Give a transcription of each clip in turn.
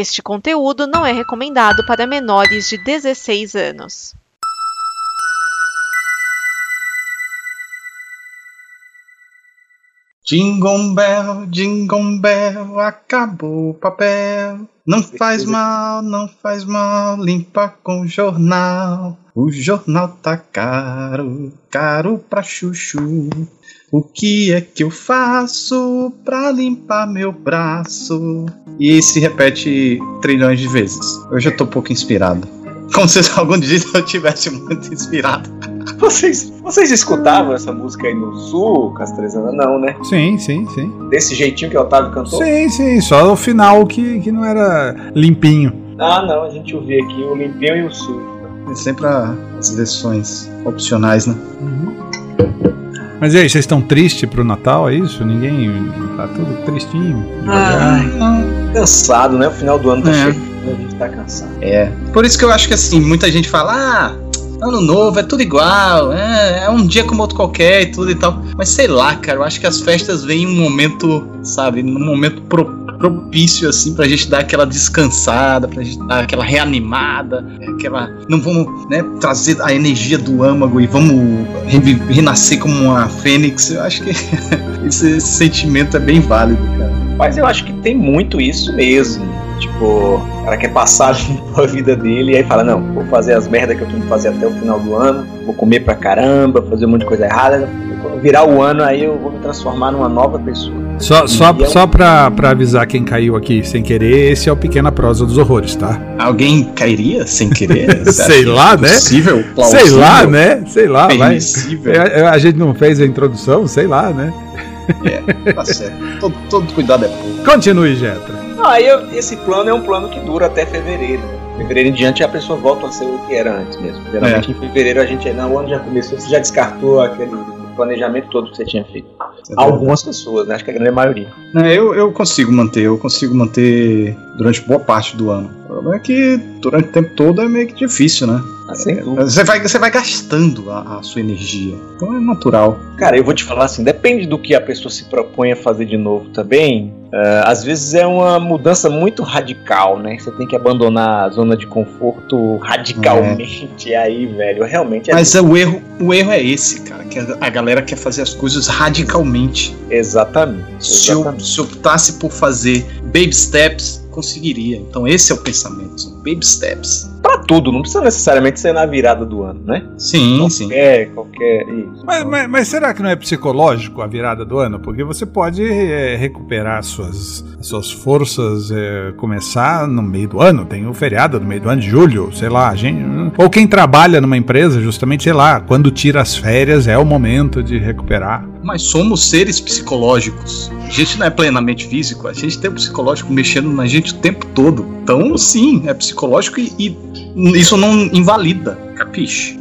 Este conteúdo não é recomendado para menores de 16 anos. Jingle bell, jingle bell, acabou o papel. Não faz mal, não faz mal, limpa com jornal. O jornal tá caro, caro pra chuchu. O que é que eu faço pra limpar meu braço? E se repete trilhões de vezes. Hoje eu tô um pouco inspirado. Como se algum dia eu tivesse muito inspirado. Vocês, vocês escutavam essa música aí no sul, Castrezana? Não, né? Sim, sim, sim. Desse jeitinho que o Otávio cantou? Sim, sim, só o final que, que não era limpinho. Ah, não, a gente ouvia aqui o limpinho e o sul. É sempre as versões opcionais, né? Mas e aí, vocês estão tristes pro Natal, é isso? Ninguém. Tá tudo tristinho, Ai, devagar. cansado, né? O final do ano tá É. chegando, a gente tá cansado. É. Por isso que eu acho que assim, muita gente fala, ah, ano novo, é tudo igual, é, é um dia como outro qualquer e tudo e tal. Mas sei lá, cara, eu acho que as festas vêm em um momento, sabe, num momento pro- propício, assim, pra gente dar aquela descansada, pra gente dar aquela reanimada, aquela. Não vamos, né, trazer a energia do âmago e vamos renascer como uma fênix. Eu acho que esse, esse sentimento é bem válido, cara. Mas eu acho que tem muito isso mesmo. Tipo, o cara quer passar a vida dele e aí fala, não, vou fazer as merdas que eu tenho que fazer até o final do ano, vou comer pra caramba, fazer um monte de coisa errada. Quando virar o ano, aí eu vou me transformar numa nova pessoa. Só, só, E é um- só pra, pra avisar quem caiu aqui sem querer, esse é o Pequena Prosa dos Horrores, tá? Alguém cairia sem querer? Sei lá, né? Possível? Sei lá, Plausível? né? Sei lá, vai. Permissível? É, é, A gente não fez a introdução, sei lá, né? Tá certo. Todo, todo cuidado é pouco. Continue, Jetra. Aí eu- esse plano é um plano que dura até fevereiro. Fevereiro em diante a pessoa volta a ser o que era antes mesmo. Geralmente em fevereiro a gente, não, o ano já começou, você já descartou aquele planejamento todo que você tinha feito. Algumas pessoas, né? Acho que a grande maioria. É, eu, eu consigo manter, eu consigo manter durante boa parte do ano. O problema é que durante o tempo todo é meio que difícil, né? Dúvida. Você vai, você vai gastando a, a sua energia. Então é natural. Cara, eu vou te falar assim, depende do que a pessoa se propõe a fazer de novo também. ah, às vezes é uma mudança muito radical, né? Você tem que abandonar a zona de conforto radicalmente. Aí, velho, realmente é Mas é, o, erro, o erro é esse, cara. Que a galera quer fazer as coisas radicalmente. Exatamente. Se eu, exatamente. se eu optasse por fazer baby steps, conseguiria. Então esse é o pensamento. Baby steps. Tudo, não precisa necessariamente ser na virada do ano, né? Sim, sim. Qualquer, qualquer. Isso. Mas, mas- mas será que não é psicológico a virada do ano? Porque você pode é, recuperar suas, suas forças, é, começar no meio do ano, tem o feriado no meio do ano de julho, sei lá, a gente, ou quem trabalha numa empresa, justamente, sei lá, quando tira as férias é o momento de recuperar. Mas somos seres psicológicos. A gente não é plenamente físico, a gente tem o psicológico mexendo na gente o tempo todo. Então, sim, é psicológico e, e isso não invalida, capiche?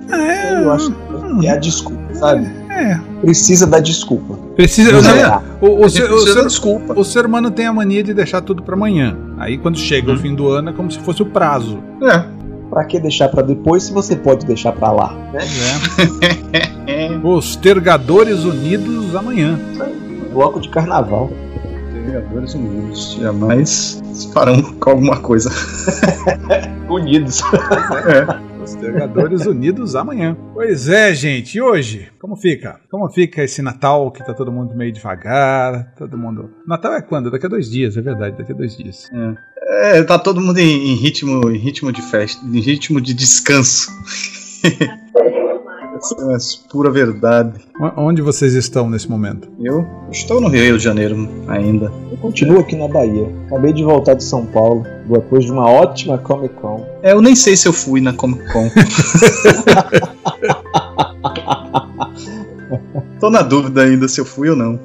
Eu acho que é a desculpa, sabe? É. Precisa da desculpa. Precisa. Mas não, é, o, o ser, gente o precisa ser- da desculpa. o ser humano tem a mania de deixar tudo pra amanhã. Aí quando chega o Uhum. fim do ano é como se fosse o prazo. É. Pra que deixar pra depois se você pode deixar pra lá? Né? É. Os Tergadores Unidos amanhã. Bloco de carnaval. Jogadores Unidos. Jamais se param com alguma coisa. Unidos. É. Os Tergadores Unidos amanhã. Pois é, gente. E hoje? Como fica? Como fica esse Natal que tá todo mundo meio devagar? Todo mundo. Natal é quando? Daqui a dois dias, é verdade, daqui a dois dias. É, tá todo mundo em, em ritmo, em ritmo de festa, em ritmo de descanso. É pura verdade. Onde vocês estão nesse momento? Eu estou no Rio de Janeiro ainda. Eu continuo aqui na Bahia. Acabei de voltar de São Paulo, depois de uma ótima Comic Con. É, eu nem sei se eu fui na Comic Con. Tô na dúvida ainda se eu fui ou não.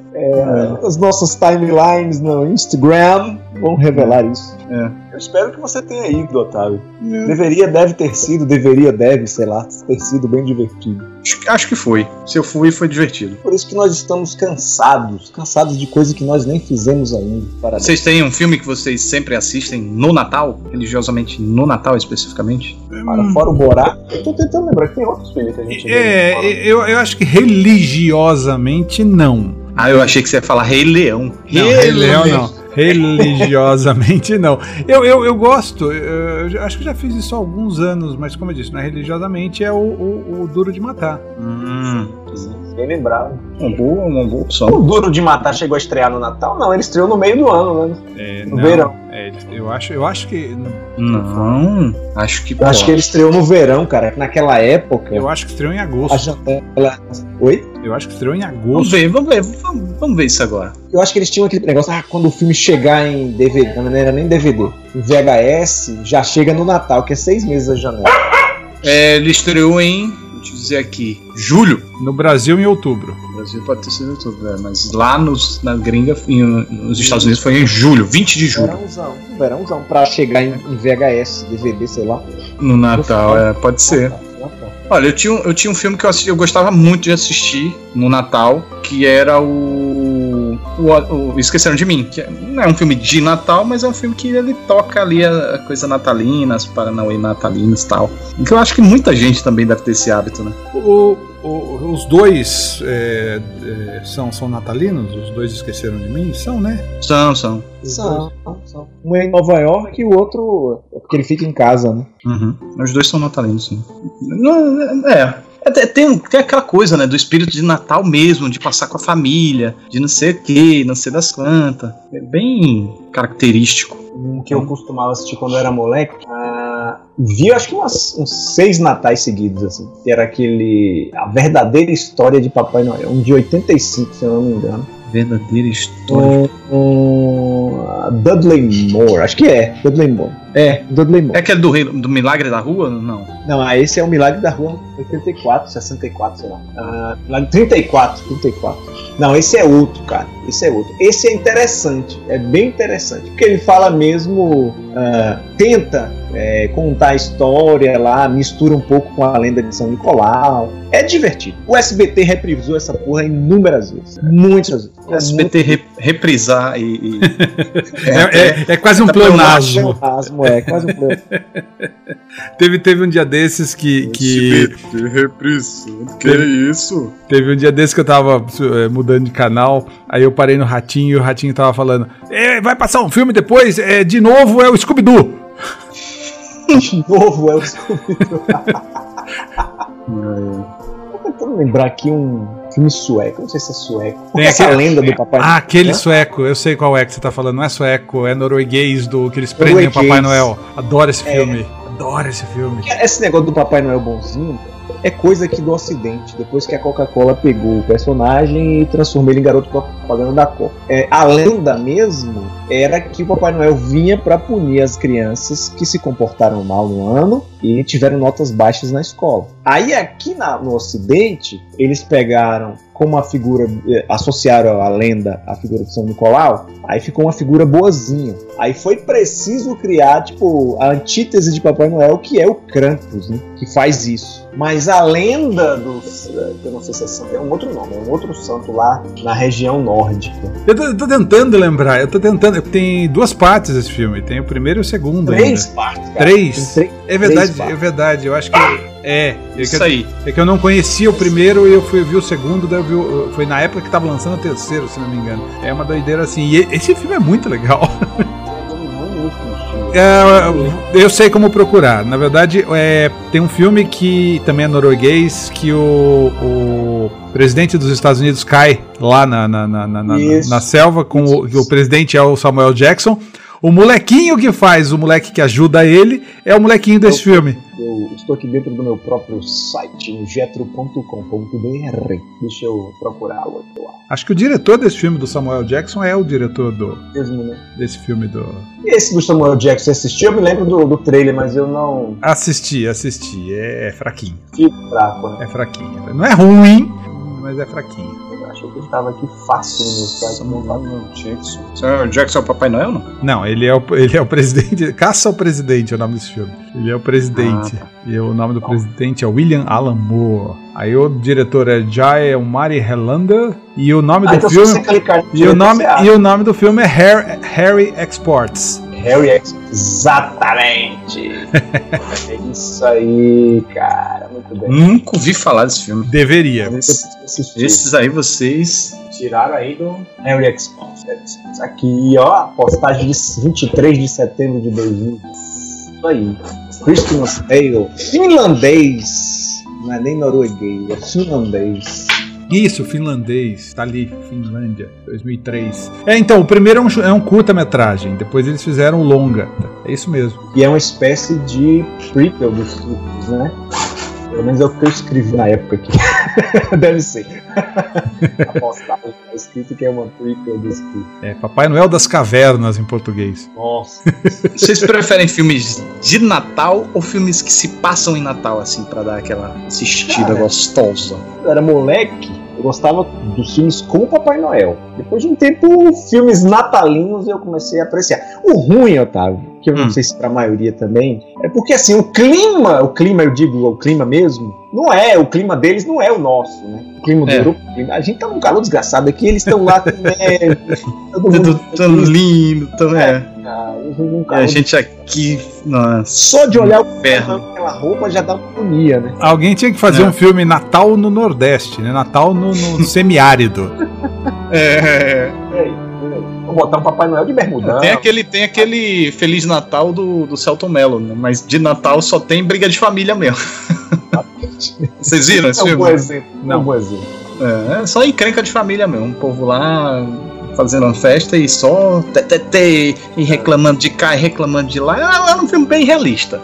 As nossas timelines no Instagram vão revelar isso. É. Eu espero que você tenha ido, Otávio. Deveria, deve ter sido, deveria, deve, sei lá, ter sido bem divertido. Acho, que foi. Se eu fui, foi divertido. Por isso que nós estamos cansados, cansados de coisa que nós nem fizemos ainda. Parabéns. Vocês têm um filme que vocês sempre assistem no Natal? Religiosamente no Natal especificamente? Para fora o Borá. Eu tô tentando lembrar que tem outros filmes que a gente vê. É, eu, eu acho que religiosamente não. Ah, eu achei que você ia falar Rei Leão. Não, Rei Leão não. Religiosamente não. Eu, eu, eu gosto, eu, acho que já fiz isso há alguns anos, mas como eu disse, não é religiosamente, é o, o, o Duro de Matar. Hum, Bem lembrado. uma boa, uma boa opção. O Duro de Matar chegou a estrear no Natal? Não, ele estreou no meio do ano, né? É, No verão. É, eu, acho, eu acho que. Não, acho que Eu acho que ele estreou no verão, cara. Naquela época. Eu acho que estreou em A agosto. janela. Oi? Eu acho que estreou em Vamos agosto. ver, vamos ver, vamos, vamos ver isso agora. Eu acho que eles tinham aquele negócio, ah, quando o filme chegar em DVD, não era nem DVD, em VHS, já chega no Natal, que é seis meses a janela. É, ele estreou em, deixa eu dizer aqui, julho. No Brasil, em outubro. No Brasil pode ter sido outubro, é, mas lá nos, na gringa, em- nos Estados Unidos, foi em julho, 20 de julho. Verãozão, verãozão, pra chegar em, em VHS, DVD, sei lá. No Natal, é, pode ser. Olha, eu tinha, um- eu tinha um filme que eu, assisti- eu gostava muito de assistir no Natal, que era o, o, o Esqueceram de Mim. Que é- não é um filme de Natal, mas é um filme que ele toca ali a, a coisa natalina, as paranauê natalinos e tal. E que eu acho que muita gente também deve ter esse hábito, né? O- o- os dois é, é, são, são natalinos? Os dois esqueceram de mim? São, né? São, são. São, são. Um é em Nova York e o outro é porque ele fica em casa, né? Uhum. Os dois são natalinos, sim. Não, é. É, Tem, tem aquela coisa, né, do espírito de Natal mesmo, de passar com a família, de não sei o que, não sei das quantas. É bem característico. Um que eu costumava assistir quando eu era moleque. ah, vi acho que umas- uns seis natais seguidos, assim. Que era aquele. A verdadeira história de Papai Noel. Um de 85, se eu não me engano. Verdadeira história. Um, um, ah, Dudley Moore, acho que é. Dudley Moore. É, Dudley Moore. É aquele do, rei- do Milagre da Rua? Não. Não, ah, esse é o Milagre da Rua 84, 64, sei lá. Ah, Milagre 34, 34. Não, esse é outro, cara. Esse é outro. Esse é interessante, é bem interessante, porque ele fala mesmo, ah, tenta é, contar a história lá, mistura um pouco com a lenda de São Nicolau. É divertido. O SBT reprisou essa porra inúmeras vezes, muitas vezes. O SBT re- reprisar e. e- É, é- é quase um Tá pleonasmo. É, quase um pleonasmo. Teve, teve um dia desses que. que SBT reprisando. Que isso? teve um dia desses que eu tava é, mudando de canal. Aí eu parei no ratinho e o ratinho tava falando: "É, vai passar um filme depois? É, de novo é o Scooby-Doo. De novo é o Scooby-Doo. Tô tentando lembrar aqui um filme sueco, não sei se é sueco. Tem essa aquele- lenda do Papai Ah, aquele Hã? sueco, eu sei qual é que você tá falando. Não é sueco, é norueguês do que eles prendem o. Papai Noel. Adoro esse É. filme. Adoro esse filme. Esse negócio do Papai Noel bonzinho é coisa aqui do Ocidente, depois que a Coca-Cola pegou o personagem e transformou ele em garoto propaganda da Coca. É, a lenda mesmo era que o Papai Noel vinha para punir as crianças que se comportaram mal no ano e tiveram notas baixas na escola. Aí aqui na- no Ocidente, eles pegaram como a figura, eh, associaram a lenda à figura de São Nicolau, aí ficou uma figura boazinha. Aí foi preciso criar, tipo, a antítese de Papai Noel, que é o Krampus, né? Que faz isso. Mas a lenda dos. Eu não sei se é santo, é um outro nome, é um outro santo lá na região nórdica. Eu tô, eu tô tentando lembrar, eu tô tentando. Tem duas partes esse filme, tem o primeiro e o segundo. Três ainda. partes, cara. Três? Tem É verdade, Três é verdade. Eu acho que. É, é que, Isso aí. é que eu não conhecia o primeiro e eu fui vi o segundo, daí eu vi, o- foi na época que tava lançando o terceiro, se não me engano. É uma doideira assim. E esse filme é muito legal. É, eu sei como procurar. Na verdade, é, tem um filme que também é norueguês, que o, o presidente dos Estados Unidos cai lá na, na, na, na- na- selva, com o, o presidente é o Samuel Jackson. O molequinho que faz, o moleque que ajuda ele, é o molequinho desse filme. Eu estou aqui dentro do meu próprio site, o getro.com.br. Deixa eu procurá-lo aqui lá. Acho que o diretor desse filme do Samuel Jackson é o diretor do, Mesmo, desse filme do. Esse do Samuel Jackson, você assistiu? Eu me lembro do, do trailer, mas eu não Assisti, assisti. É, é fraquinho. fico fraco, né? É fraquinho. Não é ruim, mas é fraquinho. Estava aqui fácil no meu site. Samuel Jackson. Samuel Jackson é o Papai Noel, não? Não, ele é o, ele é o presidente. Caça ao presidente é o nome desse filme. Ele é o presidente. Ah, E o nome do presidente é William Alan Moore. Aí o diretor é Jai Mari Helander. E o nome Ah, do então se filme. você clicar no E o, nome, e o nome do filme é Harry, Harry Exports. Harry X. Exatamente. é isso aí, cara. Muito bem. Nunca ouvi falar desse filme. Deveria. Esses aí vocês. Tiraram aí do Harry Expanse. Aqui, ó, a postagem de 23 de setembro de 2000. Isso aí. Christmas Tale. Finlandês. Não é nem norueguês, é finlandês. Isso, finlandês, tá ali, Finlândia, 2003. É, então, o primeiro é um, é um curta-metragem, depois eles fizeram um longa. É isso mesmo. E é uma espécie de prequel dos truques, né? Pelo menos é o que eu escrevi na época aqui. Deve ser. A postagem tá escrito que é uma prequel dos truques. É, Papai Noel das Cavernas em português. Nossa. Vocês preferem filmes de Natal ou filmes que se passam em Natal, assim, pra dar aquela assistida Cara. gostosa? eu era moleque, eu gostava dos filmes com o Papai Noel. Depois de um tempo, filmes natalinos eu comecei a apreciar. O ruim, Otávio, que eu não Hum. sei se pra maioria também, é porque assim, o clima, o clima, eu digo, o clima mesmo, não é, o clima deles não é o nosso, né? O clima do É. Europa, a gente tá num calor desgraçado aqui, eles estão lá com neve, todo mundo Tudo tão lindo, tão é. Ah, calor a gente aqui, nossa. Só de olhar o Inferno. aquela roupa já dá uma agonia, né? Alguém tinha que fazer É. um filme Natal no Nordeste, né? Natal no, no semiárido. É, peraí. Vou botar um Papai Noel de bermudão. tem aquele, tem aquele Feliz Natal do, do Celton Mello, né? mas de Natal só tem briga de família mesmo. Vocês viram esse É um bom filme? exemplo. É um bom exemplo. É, é só encrenca de família mesmo. Um povo lá fazendo uma festa e só tê, e reclamando de cá e reclamando de lá. É, é um filme bem realista.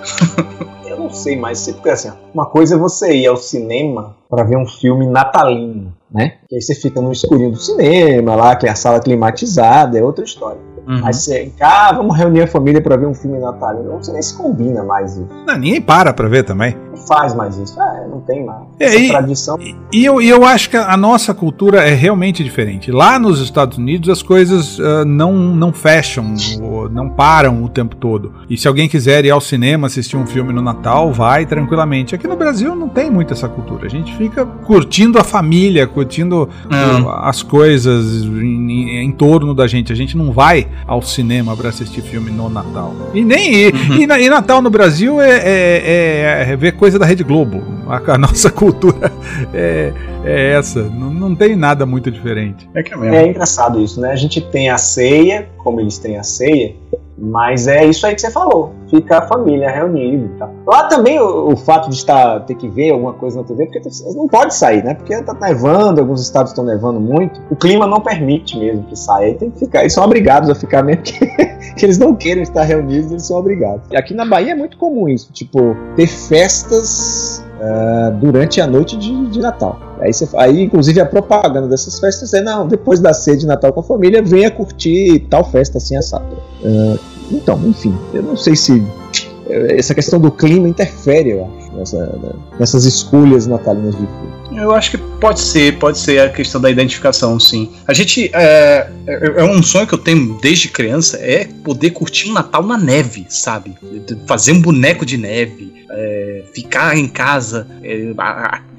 Eu não sei mais se porque assim, uma coisa é você ir ao cinema pra ver um filme natalino, né? Que aí você fica no escurinho do cinema, lá que é a sala climatizada, é outra história. Uhum. Aí você, ah, vamos reunir a família pra ver um filme natalino. Não sei nem se combina mais isso. Não, ninguém para pra ver também. Faz mais isso. Ah, não tem mais. É, Essa e- tradição. E- E eu, e eu acho que a nossa cultura é realmente diferente. Lá nos Estados Unidos as coisas ah, não, não fecham, ou não param o tempo todo. E se alguém quiser ir ao cinema assistir um filme no Natal, vai tranquilamente. Aqui no Brasil não tem muito essa cultura. A gente fica curtindo a família, curtindo o- as coisas em, em- em torno da gente. A gente não vai ao cinema para assistir filme no Natal. E nem e, Uhum. e e Natal no Brasil é, é- é- é ver coisa da Rede Globo. A, a nossa cultura é, é essa. Não, não tem nada muito diferente. É que é mesmo. É engraçado isso, né? A gente tem a ceia, como eles têm a ceia, mas é isso aí que você falou. Fica a família reunida e tal. Lá também o, o fato de estar ter que ver alguma coisa na TV, porque não pode sair, né? Porque tá nevando, alguns estados estão nevando muito. O clima não permite mesmo que saia. Aí tem que ficar. Eles são obrigados a ficar mesmo que, que eles não queiram estar reunidos, eles são obrigados. E aqui na Bahia é muito comum isso, tipo, ter festas ah, durante a noite de, de Natal. Aí, você, aí, inclusive, a propaganda dessas festas é: não, depois da ceia de Natal com a família, venha curtir tal festa assim assado. Ah, então, enfim, eu não sei se eh, essa questão do clima interfere, eu acho, nessa- nessas escolhas natalinas de. Eu acho que pode ser, pode ser a questão da identificação, sim. A gente. É, é, é um sonho que eu tenho desde criança é poder curtir um Natal na neve, sabe? Fazer um boneco de neve, é, ficar em casa é,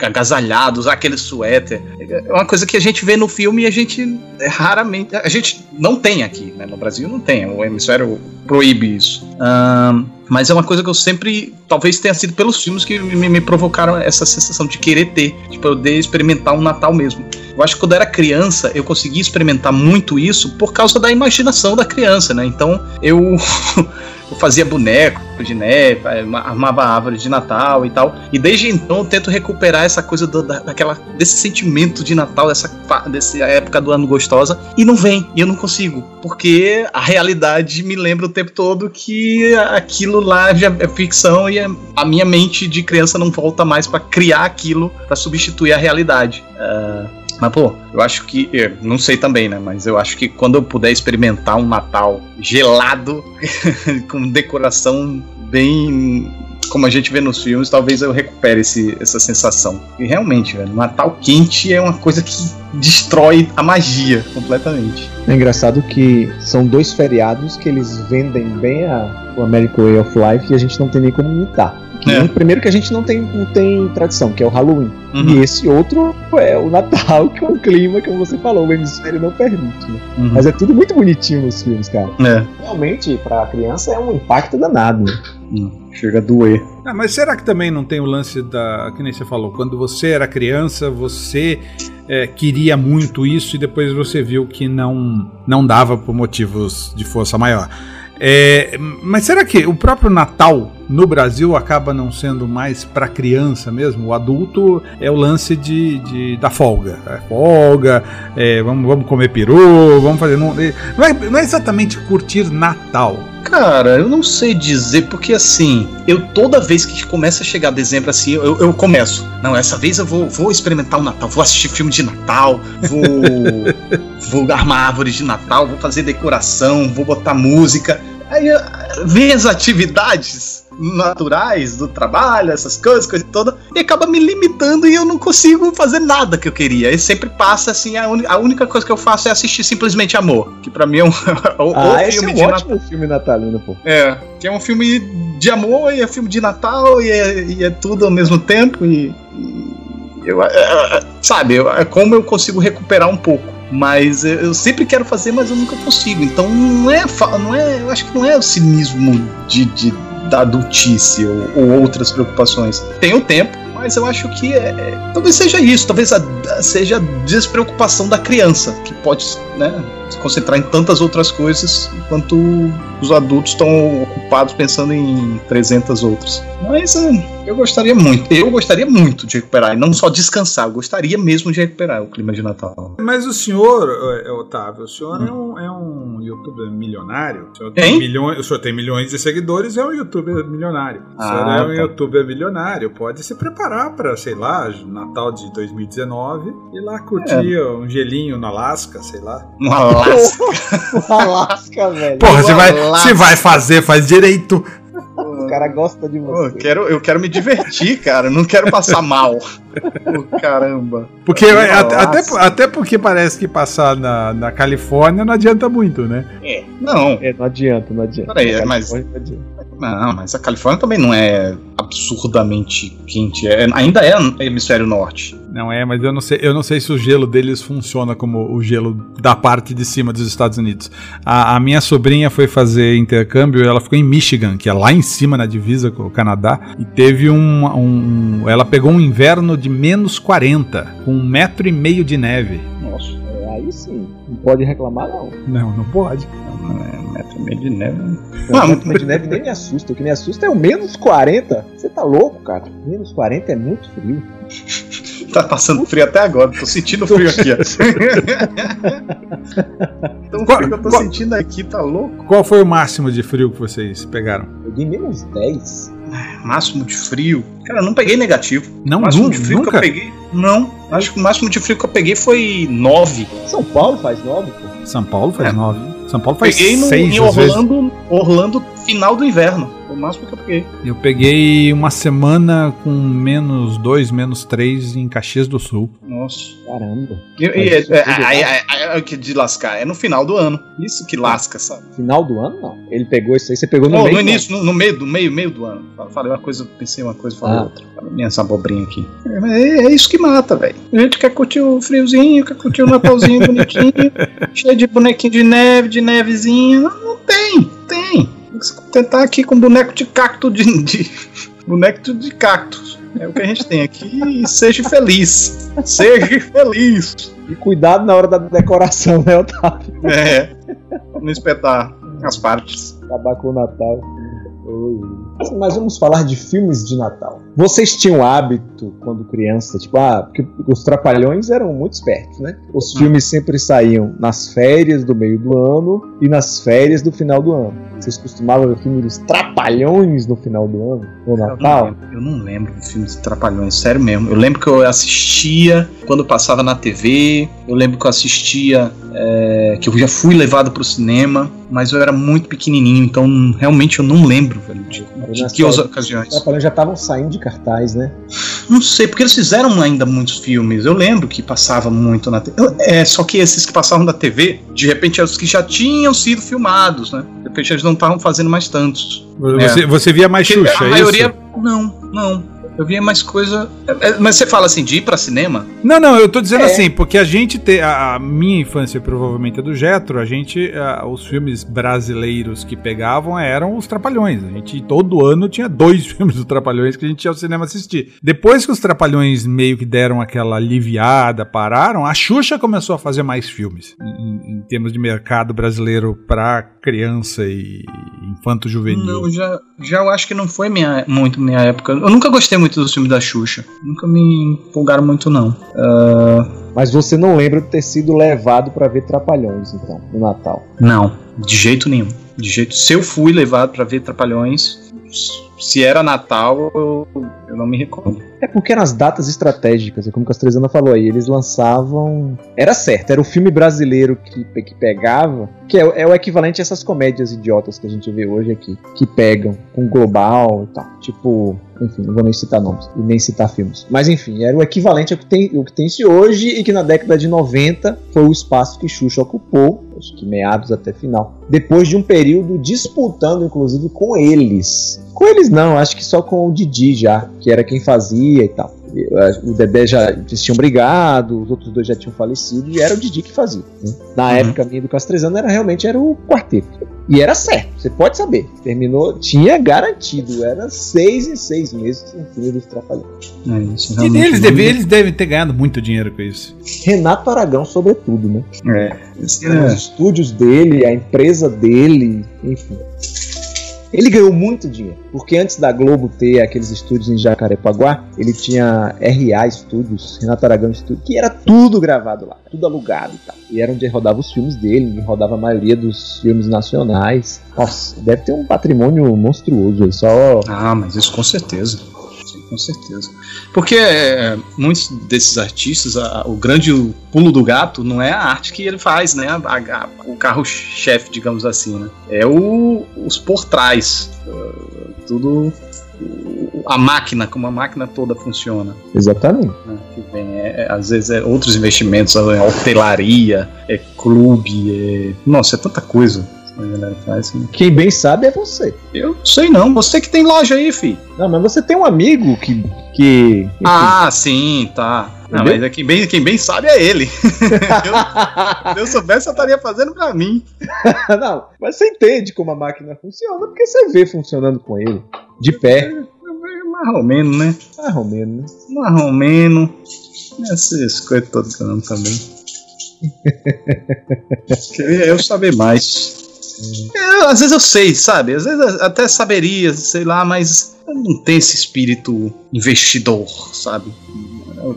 agasalhado, usar aquele suéter. É uma coisa que a gente vê no filme e a gente raramente. A gente não tem aqui, né? No Brasil não tem. O hemisfério proíbe isso. Ahn, mas é uma coisa que eu sempre. Talvez tenha sido pelos filmes que me, me provocaram essa sensação de querer ter, de poder experimentar um Natal mesmo. Eu acho que quando eu era criança, eu conseguia experimentar muito isso por causa da imaginação da criança, né? Então eu, eu fazia boneco de neve, armava árvore de Natal e tal. E desde então eu tento recuperar essa coisa do- da, daquela, desse sentimento de Natal, dessa, dessa época do ano gostosa. E não vem, e eu não consigo. Porque a realidade me lembra o tempo todo que aquilo lá já é ficção e a- a minha mente de criança não volta mais pra criar aquilo pra substituir a realidade. Ah, mas, pô, eu acho que. eu não sei também, né? Mas eu acho que quando eu puder experimentar um Natal gelado, com decoração bem. Como a gente vê nos filmes, talvez eu recupere esse, essa sensação. E realmente, velho, Natal quente é uma coisa que destrói a magia completamente. É engraçado que são dois feriados que eles vendem bem a, o American Way of Life e a gente não tem nem como imitar. É. Primeiro que a gente não tem, não tem tradição, que é o Halloween. Uhum. E esse outro é o Natal, que é um clima, como você falou, o hemisfério não permite. né? Uhum. Mas é tudo muito bonitinho nos filmes, cara. É. Realmente, pra criança é um impacto danado. né? Chega a doer. Ah, mas será que também não tem o lance da. Que nem você falou, quando você era criança, você é, queria muito isso e depois você viu que não, não dava por motivos de força maior. É, mas será que o próprio Natal no Brasil acaba não sendo mais para criança mesmo? O adulto é o lance de, de da folga. É folga, é, vamos, vamos comer peru, vamos fazer. Não, não, é, não é exatamente curtir Natal. Cara, eu não sei dizer, porque assim, eu toda vez que começa a chegar dezembro assim, eu, eu começo. Não, essa vez eu vou, vou experimentar o Natal, vou assistir filme de Natal, vou, vou armar árvores de Natal, vou fazer decoração, vou botar música. Aí vem as atividades naturais do trabalho, essas coisas, coisa toda, e acaba me limitando e eu não consigo fazer nada que eu queria. E sempre passa assim, a, a única coisa que eu faço é assistir simplesmente Amor, que para mim é um, ah, esse filme é um de ótimo Natal. filme natalino, pô. É, que é um filme de amor e é filme de Natal e é, e é tudo ao mesmo tempo e, e eu, é, é sabe, é como eu consigo recuperar um pouco mas eu sempre quero fazer, mas eu nunca consigo. Então não é, não é eu acho que não é o cinismo de, de da adultice ou, ou outras preocupações. Tem o tempo, mas eu acho que é, é, talvez seja isso, talvez a, seja a despreocupação da criança, que pode né, se concentrar em tantas outras coisas, enquanto os adultos estão ocupados pensando em 300 outras. Mas é, eu gostaria muito, eu gostaria muito de recuperar, e não só descansar, eu gostaria mesmo de recuperar o clima de Natal. Mas o senhor, é, Otávio, o senhor hum. é, um, é um youtuber milionário? O senhor, tem milhões, o senhor tem milhões de seguidores é um youtuber milionário. O senhor ah, é um tá. youtuber milionário, pode se preparar para, sei lá, Natal de 2019 e lá curtir é. um gelinho no Alasca, sei lá. No Alasca? no Alasca, velho. Porra, você vai, você vai fazer, faz direito. O cara gosta de você. Eu quero, eu quero me divertir, cara. Não quero passar mal. caramba. Porque até, até, até, porque parece que passar na, na Califórnia não adianta muito, né? É, não. É, não adianta, não adianta. Peraí, mas. Não, adianta. não, mas a Califórnia também não é absurdamente quente. É, ainda é hemisfério norte. Não é, mas eu não sei, eu não sei se o gelo deles funciona como o gelo da parte de cima dos Estados Unidos. A, a minha sobrinha foi fazer intercâmbio, ela ficou em Michigan, que é lá em cima na divisa com o Canadá, e teve um, um ela pegou um inverno de menos 40, com um metro e meio de neve. Nossa, aí sim, não pode reclamar não. Não, não pode. Não, é um metro e meio de neve. Não, um metro e meio de neve nem me assusta, o que me assusta é o menos 40. Você tá louco, cara? Menos 40 é muito frio. tá passando frio até agora, tô sentindo frio aqui. Tão frio que eu tô qual, sentindo aqui, tá louco? Qual foi o máximo de frio que vocês pegaram? Peguei menos 10. Máximo de frio? Cara, eu não peguei negativo. Não, máximo nunca, de frio nunca? que eu peguei. Não, acho que o máximo de frio que eu peguei foi 9. São Paulo faz 9, pô. São Paulo faz 9. É. São Paulo faz Peguei no, seis, em Orlando, Orlando, final do inverno. Foi o máximo que eu peguei. Eu peguei uma semana com menos 2, menos 3 em Caxias do Sul. Nossa. Caramba. E, e, é, é, é, é, que de lascar. É no final do ano. Isso que lasca, sabe? Final do ano, não. Ele pegou isso aí, você pegou no oh, meio. No início, no, no, meio do meio, meio do ano. Falei uma coisa, pensei uma coisa, falei ah. outra. Minha essa abobrinha aqui. É, é isso que mata, velho. A gente quer curtir o friozinho, quer curtir o Natalzinho bonitinho, cheio de bonequinho de neve, de nevezinha. Não, não tem, tem. Tem que se contentar aqui com boneco de cacto de, de boneco de cactos. É o que a gente tem aqui e seja feliz. Seja feliz. E cuidado na hora da decoração, né, Otávio? É. Não espetar as partes. Acabar com o Natal. Mas vamos falar de filmes de Natal. Vocês tinham hábito quando criança, tipo, ah, porque os trapalhões eram muito espertos, né? Os filmes sempre saíam nas férias do meio do ano e nas férias do final do ano. Vocês costumavam ver filme dos trapalhões no final do ano? No Natal? Eu não, eu não lembro de filmes de trapalhões, sério mesmo. Eu lembro que eu assistia quando passava na TV, eu lembro que eu assistia, é, que eu já fui levado pro cinema, mas eu era muito pequenininho, então realmente eu não lembro, velho, de, de que ocasiões. Os trapalhões já estavam saindo de cartaz, né? Não sei, porque eles fizeram ainda muitos filmes. Eu lembro que passava muito na TV. É, só que esses que passavam na TV, de repente, eram os que já tinham sido filmados, né? De repente, eles não estavam fazendo mais tantos. Você, é. você via mais Xuxa, A é maioria. Isso? Não, não. Eu via mais coisa. é, é, Mas você fala assim, de ir pra cinema? Não, não, eu tô dizendo É. assim, porque a gente tem. A, a minha infância provavelmente é do Jetro, a gente. a- os filmes brasileiros que pegavam eram os Trapalhões. A gente todo ano tinha dois filmes dos Trapalhões que a gente ia ao cinema assistir. Depois que os Trapalhões meio que deram aquela aliviada, pararam, a Xuxa começou a fazer mais filmes. Em, em termos de mercado brasileiro pra criança e infanto-juvenil. Não, já, já eu acho que não foi minha, muito minha época. Eu nunca gostei muito dos filmes da Xuxa. Nunca me empolgaram muito, não. Ah, Mas você não lembra de ter sido levado pra ver Trapalhões, então, no Natal. não, de jeito nenhum. De jeito. Se eu fui levado pra ver Trapalhões, se era Natal, eu, eu não me recordo. É porque nas datas estratégicas, é como o Castrezana falou aí, eles lançavam. Era certo, era o filme brasileiro que, que pegava, que é, é o equivalente a essas comédias idiotas que a gente vê hoje aqui, que pegam com global e tal. Tipo, enfim, não vou nem citar nomes e nem citar filmes. Mas enfim, era o equivalente ao que tem, o que tem-se hoje e que na década de 90 foi o espaço que Xuxa ocupou, acho que meados até final. Depois de um período disputando, inclusive, com eles. Com eles não, acho que só com o Didi já, que era quem fazia e tal. O Dedé já eles tinham brigado, os outros dois já tinham falecido e era o Didi que fazia. né? Na Uhum. época minha do Castrezano era realmente era o quarteto. E era certo, você pode saber. Terminou, tinha garantido, era seis em seis meses o filme dos Trapalhões. É E eles, não- devem, eles devem ter ganhado muito dinheiro com isso. Renato Aragão, sobretudo, né? É. Os é- estúdios dele, a empresa dele, enfim. Ele ganhou muito dinheiro, porque antes da Globo ter aqueles estúdios em Jacarepaguá, ele tinha RA Studios, Renato Aragão Studios, que era tudo gravado lá, tudo alugado e tal. E era onde rodava os filmes dele, onde rodava a maioria dos filmes nacionais. Nossa, deve ter um patrimônio monstruoso aí, só. Ah, mas isso com certeza. Com certeza. Porque é, muitos desses artistas, a- o grande pulo do gato não é a arte que ele faz, né? A- a- o carro-chefe, digamos assim, né? É o, os por trás. Uh, tudo. A máquina, como a máquina toda funciona. Exatamente. né, que vem. É- é, às vezes é outros investimentos, é hotelaria, é clube, é. Nossa, é tanta coisa a galera faz. né? Quem bem sabe é você. Eu sei não, você que tem loja aí, fi. Não, mas você tem um amigo que. que enfim. Ah, sim, tá. Não, Entendeu? mas é quem, bem, quem bem sabe é ele. eu, se eu soubesse, eu estaria fazendo pra mim. não, mas você entende como a máquina funciona, porque você vê funcionando com ele. De pé. Mais ou menos, né? Mais ou menos, né? Mais ou menos. Essas coisas todas também. Queria eu saber mais. Eu, às vezes eu sei, sabe? Às vezes até saberia, sei lá, mas não tenho esse espírito investidor, sabe?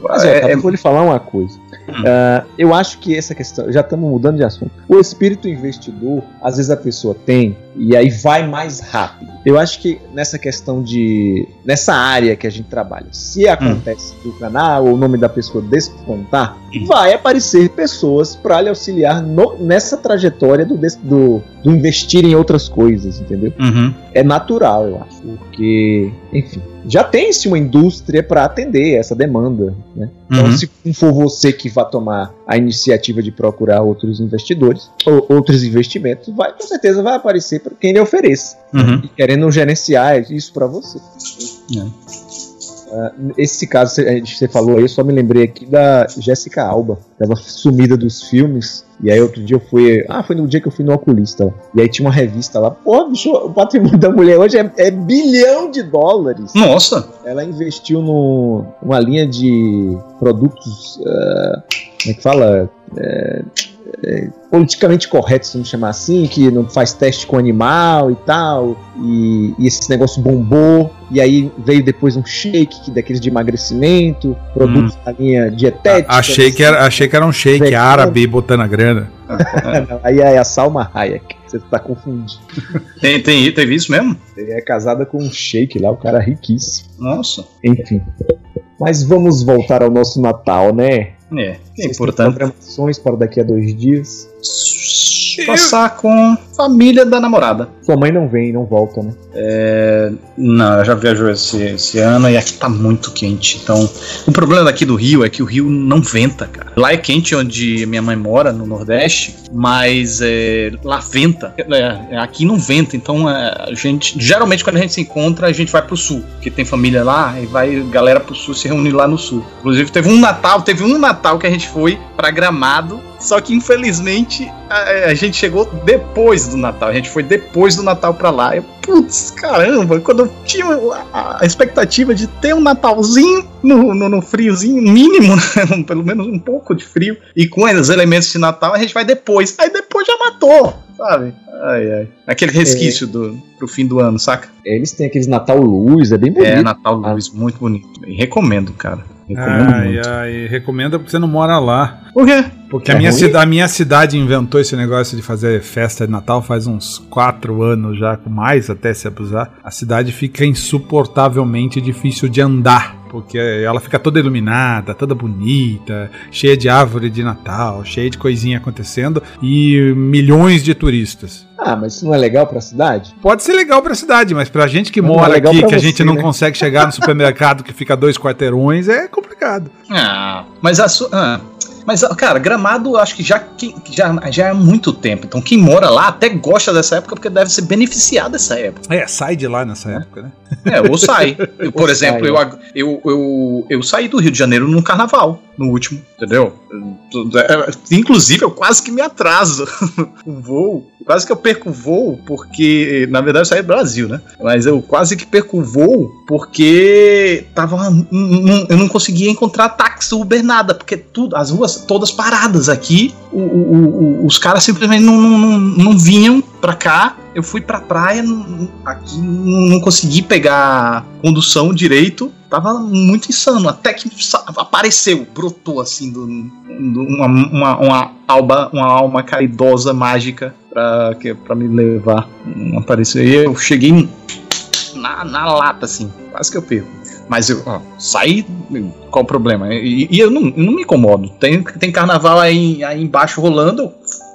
Mas, É- ó, é- eu vou lhe falar uma coisa. Ah, eu acho que essa questão, já estamos mudando de assunto. O espírito investidor, às vezes a pessoa tem e aí vai mais rápido. Eu acho que nessa questão de. nessa área que a gente trabalha, se acontece do canal ou o nome da pessoa despontar, Hum. vai aparecer pessoas para lhe auxiliar no- nessa trajetória do, do, do investir em outras coisas, entendeu? Uhum. é natural, eu acho. Porque, enfim, já tem-se uma indústria para atender essa demanda. Né? Então, Uhum. se não for você que vai tomar a iniciativa de procurar outros investidores ou outros investimentos, vai, com certeza vai aparecer para quem lhe ofereça. Uhum. E querendo gerenciar isso para você. É. Ah, esse caso você- você falou aí, eu só me lembrei aqui da Jéssica Alba, tava sumida dos filmes. E aí outro dia eu fui. Ah, foi no dia que eu fui no oculista. ó. E aí tinha uma revista lá. Pô, bicho, o patrimônio da mulher hoje é, é bilhão de dólares. Nossa! Ela investiu numa linha de produtos. ah, como é que fala? É, é, politicamente corretos, vamos chamar assim, que não faz teste com animal e tal, e, e esse negócio bombou, e aí veio depois um shake que- daqueles de emagrecimento, produtos da linha dietética. Achei que, era, achei que era um shake Vegano. árabe botando a grana. Não, aí é a Salma Hayek, você tá confundindo. Tem, tem, teve isso mesmo? Ele é casada com um shake lá, o cara é riquíssimo. Nossa. Enfim. Mas vamos voltar ao nosso Natal, né? É, é importante. programações para daqui a dois dias. Passar com família da namorada. Sua mãe não vem, não volta, né? É, não, ela já viajou esse, esse ano e aqui tá muito quente. Então, o problema daqui do Rio é que o Rio não venta, cara. Lá é quente onde minha mãe mora, no Nordeste, mas é, lá venta. É, aqui não venta, então é, a gente. Geralmente, quando a gente se encontra, a gente vai pro sul, porque tem família lá e vai galera pro sul se reunir lá no sul. Inclusive, teve um Natal, teve um Natal que a gente foi pra Gramado só que infelizmente a, a, gente chegou depois do Natal. A gente foi depois do Natal pra lá. Eu, putz, caramba, quando eu tinha a, a expectativa de ter um Natalzinho no, no, no friozinho mínimo, né? pelo menos um pouco de frio, e com os elementos de Natal, a gente vai depois. Aí depois já matou, sabe? Ai, ai. Aquele resquício é. do, pro fim do ano, saca? Eles têm aqueles Natal Luz, é bem bonito. É, Natal Luz, muito bonito. E recomendo, cara. Recomendo ai, muito. ai, recomenda porque você não mora lá. Por quê? Porque é a, minha a minha cidade inventou esse negócio de fazer festa de Natal faz uns quatro anos já, com mais até se abusar. A cidade fica insuportavelmente difícil de andar porque ela fica toda iluminada, toda bonita, cheia de árvore de Natal, cheia de coisinha acontecendo e milhões de turistas. Ah, mas isso não é legal para a cidade? Pode ser legal para a cidade, mas para a gente que mas mora é aqui, que a gente não né? consegue chegar no supermercado que fica dois quarteirões, é complicado. Ah, mas a sua. Ah, mas, cara, Gramado, acho que já, já, já é muito tempo. Então, quem mora lá até gosta dessa época porque deve ser beneficiado dessa época. É, sai de lá nessa época, né? É, ou sai. Eu, por ou exemplo, sai, eu, né? eu, eu, eu saí do Rio de Janeiro no carnaval, no último, entendeu? É, inclusive, eu quase que me atraso o voo. Quase que eu perco o voo, porque. Na verdade, eu saí do Brasil, né? Mas eu quase que perco o voo porque tava. Eu não conseguia encontrar táxi Uber nada, porque tudo, as ruas todas paradas aqui. O, o, o, os caras simplesmente não, não, não, não vinham pra cá eu fui pra praia, aqui não consegui pegar condução direito, tava muito insano, até que apareceu, brotou assim, do, do uma, uma, uma, alba, uma alma caridosa, mágica, pra, que, pra me levar. Apareceu e eu cheguei na, na lata, assim, quase que eu perco. Mas eu ó, saí, qual o problema? E, e eu, não, não me incomodo. Tem, tem carnaval aí, aí embaixo rolando,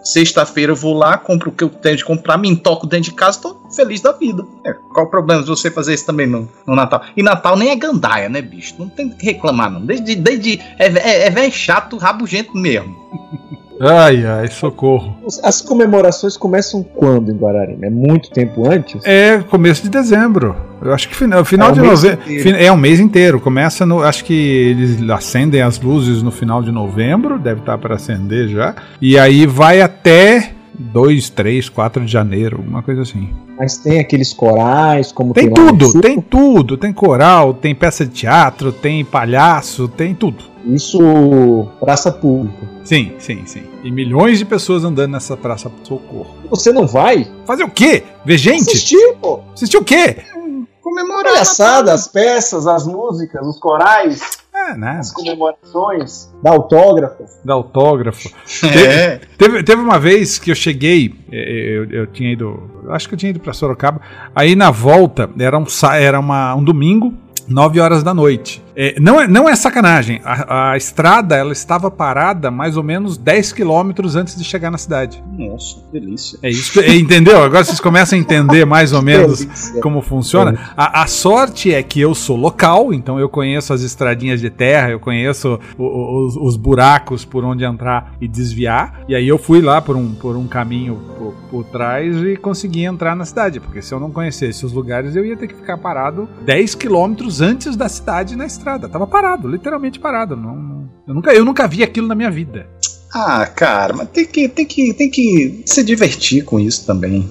Sexta-feira eu vou lá, compro o que eu tenho de comprar, me toco dentro de casa, tô feliz da vida. É, qual o problema de você fazer isso também no, no Natal? E Natal nem é gandaia, né, bicho? Não tem que reclamar, não. Desde, desde é, é, é velho chato, rabugento mesmo. Ai, ai, socorro. As comemorações começam quando em Guararema? É muito tempo antes? É, começo de dezembro. Eu acho que final, final é de novembro. É um mês inteiro. Começa no. Acho que eles acendem as luzes no final de novembro, deve estar para acender já. E aí vai até 2, 3, 4 de janeiro, alguma coisa assim. Mas tem aqueles corais, como tem, tem tudo, tem tudo, tem coral, tem peça de teatro, tem palhaço, tem tudo. Isso praça pública. Sim, sim, sim. E milhões de pessoas andando nessa praça socorro. Você não vai? Fazer o quê? Ver gente? Assistir, pô. Assistir o quê? Comemorar. Palhaçada, as peças, as músicas, os corais. É, né? As comemorações, da autógrafo. Da autógrafo. É. Teve, teve, teve, uma vez que eu cheguei, é, é, eu, eu tinha ido, acho que eu tinha ido para Sorocaba, aí na volta, era um, era uma, um domingo, 9 horas da noite. É, não, é, não é sacanagem. A, a, estrada ela estava parada mais ou menos 10 quilômetros antes de chegar na cidade. Nossa, que delícia. É isso, é, entendeu? Agora vocês começam a entender mais ou menos como funciona. A, a, sorte é que eu sou local, então eu conheço as estradinhas de terra, eu conheço o, os, os, buracos por onde entrar e desviar. E aí eu fui lá por um, por um caminho por, por trás e consegui entrar na cidade, porque se eu não conhecesse os lugares eu ia ter que ficar parado 10 quilômetros antes da cidade na estrada estrada. Tava parado, literalmente parado. Não, não, eu, nunca, eu nunca vi aquilo na minha vida. Ah, cara, mas tem que, tem que, tem que se divertir com isso também.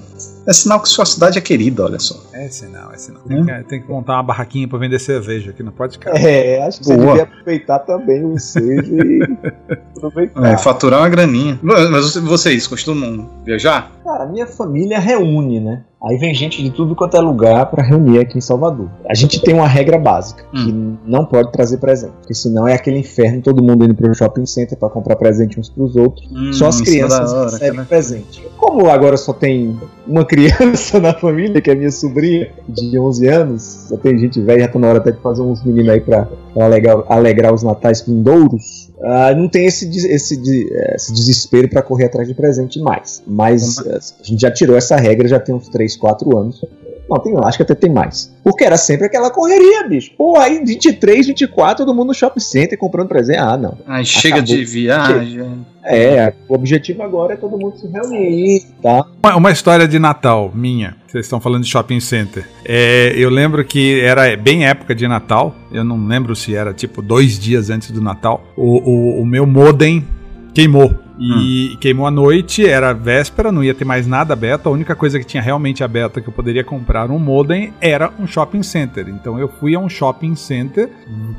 É sinal que sua cidade é querida, olha só. É sinal, é sinal. Tem, hum? que, tem que montar uma barraquinha para vender cerveja aqui, não pode ficar. É, acho que Boa. você devia aproveitar também o ensejo e aproveitar. É, faturar uma graninha. Mas vocês costumam viajar? Cara, minha família reúne, né? Aí vem gente de tudo quanto é lugar para reunir aqui em Salvador. A gente tem uma regra básica, hum. que não pode trazer presente, porque senão é aquele inferno, todo mundo indo pro shopping center para comprar presente uns pros outros. Hum, só as é crianças hora, recebem presente. Como agora só tem uma criança na família, que é minha sobrinha, de 11 anos, só tem gente velha, já tá na hora até de fazer uns meninos aí pra, pra alegrar, alegrar os natais vindouros. Ah, não tem esse, esse, de- esse desespero pra correr atrás de presente mais. Mas eh, a gente já tirou essa regra já tem uns 3, 4 anos. Não, tem, acho que até tem mais. Porque era sempre aquela correria, bicho. Pô, aí 23, 24, todo mundo no shopping center comprando presente. Ah, não. Aí chega de viagem. É, o objetivo agora é todo mundo se reunir, tá? Uma, uma história de Natal minha. Vocês estão falando de shopping center. É, eu lembro que era bem época de Natal. Eu não lembro se era tipo dois dias antes do Natal. O, o, o meu modem queimou. E queimou à noite, era véspera, não ia ter mais nada aberto. A única coisa que tinha realmente aberta que eu poderia comprar um modem era um shopping center. Então eu fui a um shopping center,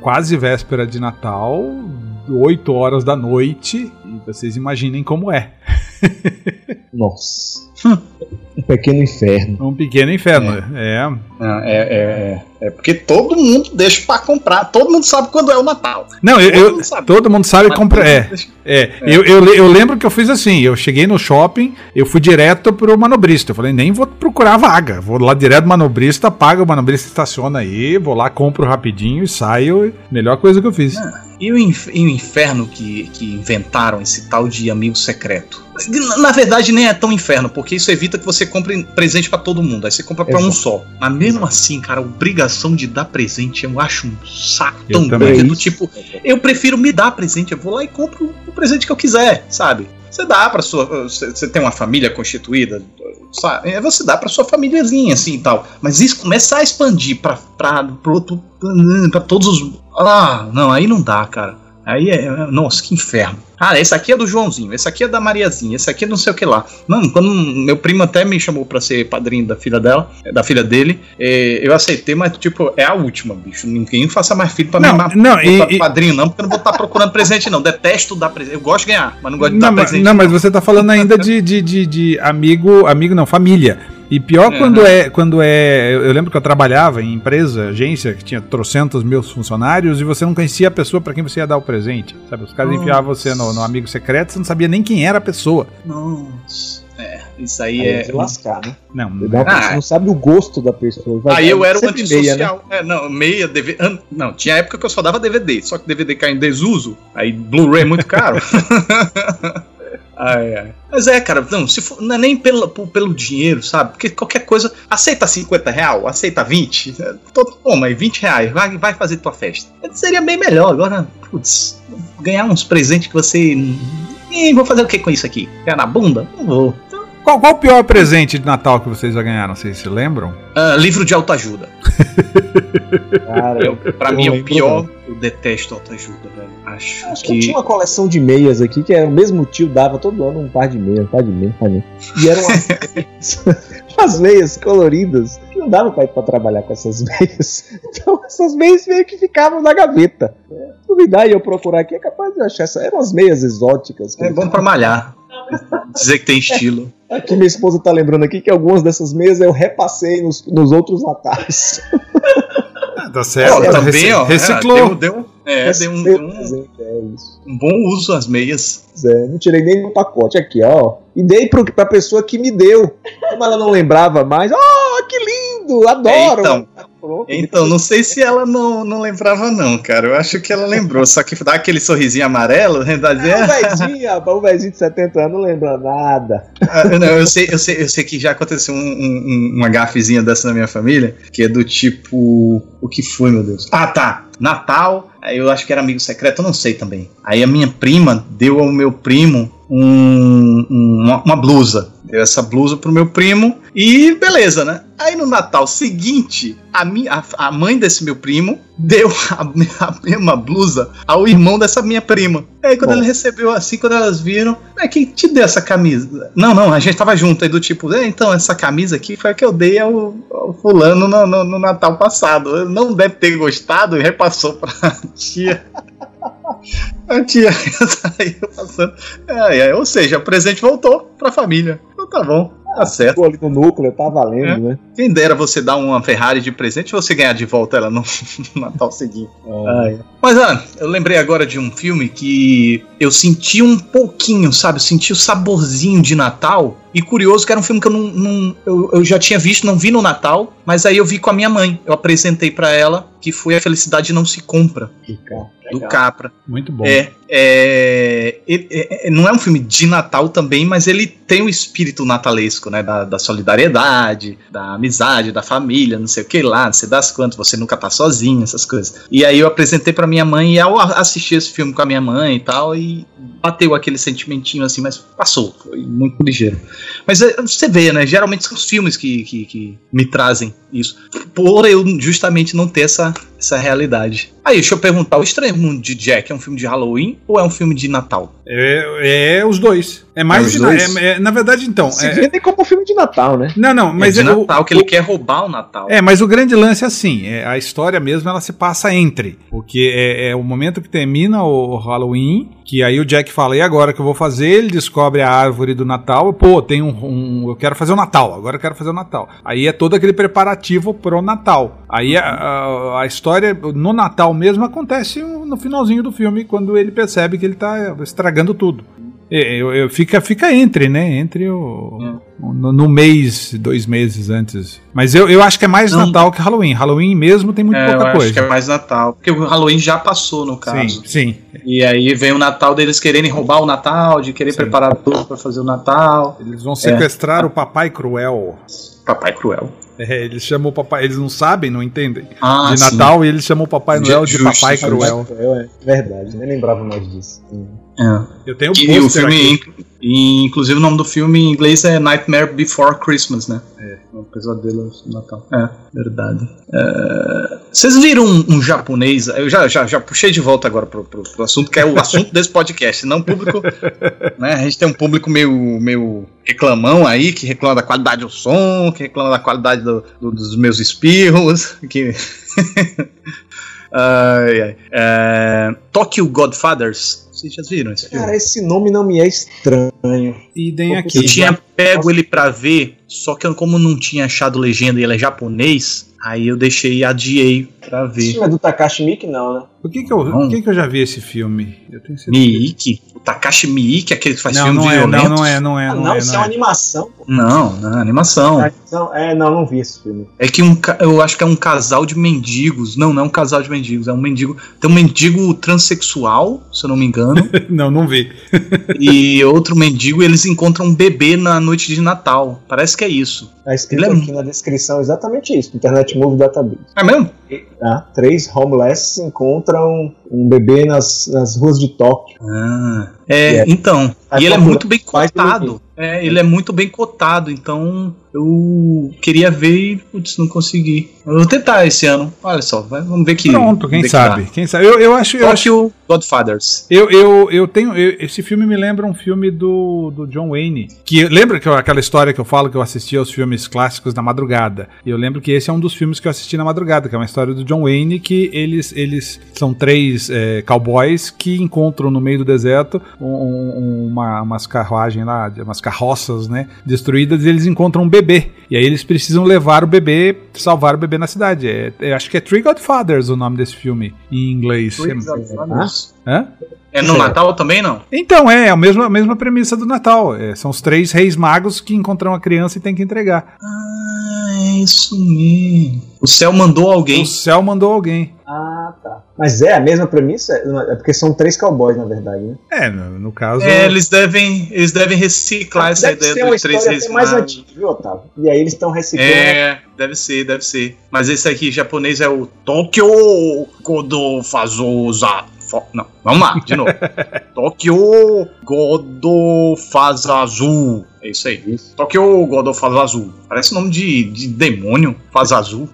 quase véspera de Natal, 8 horas da noite. E vocês imaginem como é. Nossa. Um pequeno inferno. Um pequeno inferno. É. Ah, é, é, é, é porque todo mundo deixa pra comprar. Todo mundo sabe quando é o Natal. Não, eu, Todo eu- mundo sabe. todo mundo sabe comprar. É, deixa- é. Eu, eu, eu lembro que eu fiz assim: eu cheguei no shopping, eu fui direto pro manobrista. Eu falei, nem vou procurar vaga. Vou lá direto no manobrista, paga, o manobrista estaciona aí, vou lá, compro rapidinho e saio. Melhor coisa que eu fiz. E o, inf- e o inferno que, que inventaram esse tal de amigo secreto? Na, verdade, nem é tão inferno, porque isso evita que você compre presente pra todo mundo. Aí você compra pra um só. Mas mesmo assim, cara, a obrigação de dar presente eu acho um saco Eu tão grande. Do tipo, eu prefiro me dar presente. Eu vou lá e compro o presente que eu quiser, sabe? Você dá pra sua. Você tem uma família constituída, sabe? É, Você dá pra sua famíliazinha, assim e tal. Mas isso começar a expandir pra, pra, pro outro, pra todos os. Ah, não, aí não dá, cara. Aí é. Nossa, que inferno. Ah, esse aqui é do Joãozinho, esse aqui é da Mariazinha, esse aqui é não sei o que lá. Não, quando meu primo até me chamou pra ser padrinho da filha dela, da filha dele, eh, eu aceitei, mas tipo, é a última, bicho. Ninguém faça mais filho pra Não, mim não, e- e- padrinho, não, porque eu não vou estar procurando presente, não. Detesto dar presente. Eu gosto de ganhar, mas não gosto de Não, dar mas, presente. não, mas você tá falando ainda de, de, de, de amigo, amigo não, família. E pior Uhum. quando é, quando é. Eu, lembro que eu trabalhava em empresa, agência, que tinha trocentos mil funcionários, e você não conhecia a pessoa pra quem você ia dar o presente. Sabe? Os caras Nossa. enfiavam você no, no amigo secreto, você não sabia nem quem era a pessoa. Nossa. É, isso aí Aí é. é lascar, né? Não, Você dá- Ah, você não sabe o gosto da pessoa. Vai Aí eu era um antissocial. meia, né? É, não, meia, DVD. an- Não, tinha época que eu só dava DVD, só que DVD cai em desuso, aí Blu-ray é muito caro. ai, ai. Mas é, cara, não, se for, não é nem pelo, pelo dinheiro, sabe? Porque qualquer coisa. Aceita 50 real, aceita 20. é, Tô, toma aí, 20 reais, vai, vai fazer tua festa. Seria bem melhor. Agora, putz, ganhar uns presentes que você. Ih, vou fazer o que com isso aqui? Ganhar na bunda? Não vou. Qual, qual o pior presente de Natal que vocês já ganharam? Vocês se lembram? Ah, livro de autoajuda. Cara, Eu, pra eu mim, é o pior. Eu detesto autoajuda, velho. Acho Acho que eu que. tinha uma coleção de meias aqui, que era o mesmo tio dava todo ano um par de meias, um par de meias, um par de meias. E eram umas meias, umas meias coloridas, não dava pra ir pra trabalhar com essas meias. Então essas meias meio que ficavam na gaveta. É, Duvidar e eu procurar aqui é capaz de achar essa. Eram umas meias exóticas. que É bom pra malhar. Dizer que tem estilo. Aqui minha esposa tá lembrando aqui que algumas dessas meias eu repassei nos, nos outros natais. Tá Ó, também, ó. Reciclou. É, deu, deu, é, deu um, deu um, é um bom uso às meias. Zé, não tirei nem no pacote aqui, ó. E dei pro, pra pessoa que me deu. Como ela não lembrava mais, oh, que lindo, adoro. É, então. Pronto. Então, não sei se ela não, não lembrava, não, cara. Eu acho que ela lembrou. Só que dá aquele sorrisinho amarelo, né? Dá É, de 70 anos não lembra nada. Ah, não, eu sei, eu sei, eu sei que já aconteceu um, um- uma gafezinha dessa na minha família, que é do tipo. O que foi, meu Deus? Ah, tá. Natal, eu acho que era amigo secreto, eu não sei também. Aí a minha prima deu ao meu primo um- um- uma, uma blusa. Deu essa blusa pro meu primo e beleza, né? Aí no Natal seguinte, a, minha, a, a mãe desse meu primo deu a, a mesma blusa ao irmão dessa minha prima. Aí quando Bom. ele recebeu assim, quando elas viram, é quem te deu essa camisa? Não, não, a gente tava junto aí do tipo, é, então essa camisa aqui foi a que eu dei ao, ao fulano no, no- no Natal passado. Ele não deve ter gostado e repassou pra tia. A tia saiu passando. É, é, ou seja, o presente voltou pra família. Então tá bom, tá certo. Ficou ali no núcleo, tá valendo, É. né? Quem dera você dar uma Ferrari de presente e você ganhar de volta ela no Natal seguinte. É. Mas, ah, eu lembrei agora de um filme que eu senti um pouquinho, sabe? Eu senti o saborzinho de Natal. E curioso que era um filme que eu não. não- eu, eu já tinha visto, não vi no Natal, mas aí eu vi com a minha mãe. Eu apresentei pra ela, que foi A Felicidade Não Se Compra, do Capra. Muito bom. É, é, é- é- não é um filme de Natal também, mas ele tem o espírito natalesco, né? Da, da solidariedade, da amizade, da família, não sei o que lá, não sei das quantas, você nunca tá sozinho, essas coisas. E aí eu apresentei pra minha mãe e eu assisti esse filme com a minha mãe e tal, e bateu aquele sentimentinho assim, mas passou, foi muito ligeiro. Mas é, você vê, né? Geralmente são os filmes que, que, que me trazem isso. Por eu justamente não ter essa, essa realidade. Aí, deixa eu perguntar: O Estranho Mundo de Jack é um filme de Halloween ou é um filme de Natal? É, é os dois. É mais É os de- dois? é- é- na verdade, então. Se é- vendem como filme de Natal, né? não, não, Mas é de é o- Natal, que ele quer roubar o Natal. É, mas o grande lance é assim, é, a história mesmo ela se passa entre, porque é, é o momento que termina o Halloween, que aí o Jack fala, e agora o que eu vou fazer? Ele descobre a árvore do Natal, pô, tem um, um- eu quero fazer o Natal, agora eu quero fazer o Natal. Aí é todo aquele preparativo pro Natal. Aí a, a- a história no Natal mesmo acontece no finalzinho do filme, quando ele percebe que ele tá estragando tudo. É, eu- eu- fica, fica entre, né? Entre o. No, no mês, dois meses antes. Mas eu, eu acho que é mais Não. Natal que Halloween. Halloween mesmo tem muito É, eu pouca acho coisa. que é mais Natal. Porque o Halloween já passou, no caso. sim, sim. E aí vem o Natal deles quererem roubar o Natal, de querer Sim. preparar tudo pra fazer o Natal. Eles vão sequestrar o Papai Cruel. Papai Cruel. É, eles chamam o papai. Eles não sabem, não entendem. Ah, de sim. Natal e eles chamam o Papai De- Noel de justo, Papai. Cruel. É, verdade, nem lembrava mais disso. É. Eu tenho E o filme, aqui. E, inclusive o nome do filme em inglês é Nightmare Before Christmas, né? É, um pesadelo no Natal. É, verdade. É, Vocês viram um, um japonês? Eu já, já, já puxei de volta agora pro, pro, pro assunto, que é o assunto desse podcast. Não o público. né, a gente tem um público meio, meio reclamão aí, que reclama da qualidade do som, que reclama da qualidade do- do- dos meus espirros. Que... É, Tokyo Godfathers. Vocês já viram esse filme? Cara, esse nome não me é estranho. Idem Eu aqui. Eu tinha pego ele pra ver, só que eu, como não tinha achado legenda e ele é japonês, aí eu deixei e adiei pra Esse ver. filme é do Takashi Miike, não, né? Por que, que, eu, Não. por que, que eu já vi esse filme? Eu tenho certeza. Miike, o Takashi Miike, aquele que faz Não, filme não é, violento. não, não é, não é, Ah, não, não, é. isso é Não uma é. animação. pô. Não, não, é animação. Ah, então- é, não, não vi esse filme. É que um, eu acho que é um casal de mendigos. Não, não é um casal de mendigos, é um mendigo. Tem um mendigo transexual, se eu não me engano, Não, não vi. e outro mendigo, e eles encontram um bebê na noite de Natal. Parece que é isso. Tá escrito é aqui na descrição exatamente isso, Internet Movie Database. É mesmo? Tá? Três homeless encontram um bebê nas, nas ruas de Tóquio. Ah, é, É. então. E ele é muito bem cotado. É, ele é muito bem cotado, então eu queria ver e putz, não consegui. Eu vou tentar esse ano. Olha só, vai- vamos ver que. Pronto, quem que sabe? dá. Quem sabe? Eu, eu acho. Eu acho Godfathers. Eu, eu, eu tenho. eu- esse filme me lembra um filme do, do John Wayne. Que lembra que eu- aquela história que eu falo que eu assisti aos filmes clássicos na madrugada? E eu lembro que esse é um dos filmes que eu assisti na madrugada, que é uma história do John Wayne, que eles, eles são três é, cowboys que encontram no meio do deserto um- um- uma, umas carruagens lá, umas carroças, né? Destruídas, e eles encontram um bebê. E aí eles precisam levar o bebê, salvar o bebê na cidade. É, é, acho que é Three Godfathers o nome desse filme em inglês. Hã? É no. Natal também, não? Então, é a mesma, a mesma premissa do Natal. É, são os três reis magos que encontram a criança e tem que entregar. Ah, isso mesmo. O céu mandou alguém. O céu mandou alguém. Ah, tá. Mas é a mesma premissa? É porque são três cowboys, na verdade, né? É, no, no caso. É, eles devem, eles devem reciclar essa Deve ideia ser uma dos três reis mais antiga, viu, Otávio? E aí eles estão reciclando. É, deve ser, deve ser. Mas esse aqui japonês é o Tokyo Godofazosa. Fo- Não, vamos lá, de novo. Tokyo Godofazazu. É isso aí. Tokyo Godofazazu. Parece nome de, de demônio. Fazazu.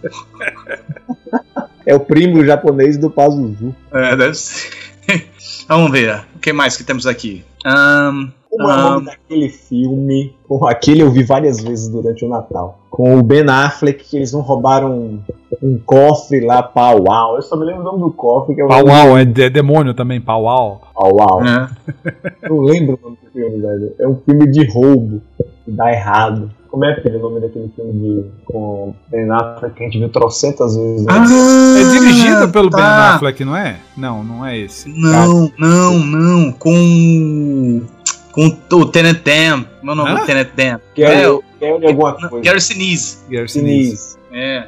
É o primo japonês do Pazuzu. É, deve ser. Vamos ver. O que mais que temos aqui? Ahn, Como é o nome daquele filme? Bom, aquele eu vi várias vezes durante o Natal. Com o Ben Affleck, que eles não roubaram um, um cofre lá, pau uau. Eu só me lembro o nome do cofre, que é o Pau Uau, é, de- demônio também, Pau Uau. pau uau. é. Não lembro o nome do filme, velho. É um filme de roubo, que dá errado. Como é, filho, o nome daquele filme de, com Ben Affleck que a gente viu trocentas vezes? Né? Ah, É dirigido pelo tá. Ben Affleck, não é? Não, não é esse. Não, não, não. Com. Com o Tenet Dam. Meu nome Hã? é Tenet Dam. Gary, é, Gary alguma coisa. Gary Sinise. Gary. Sinise. É,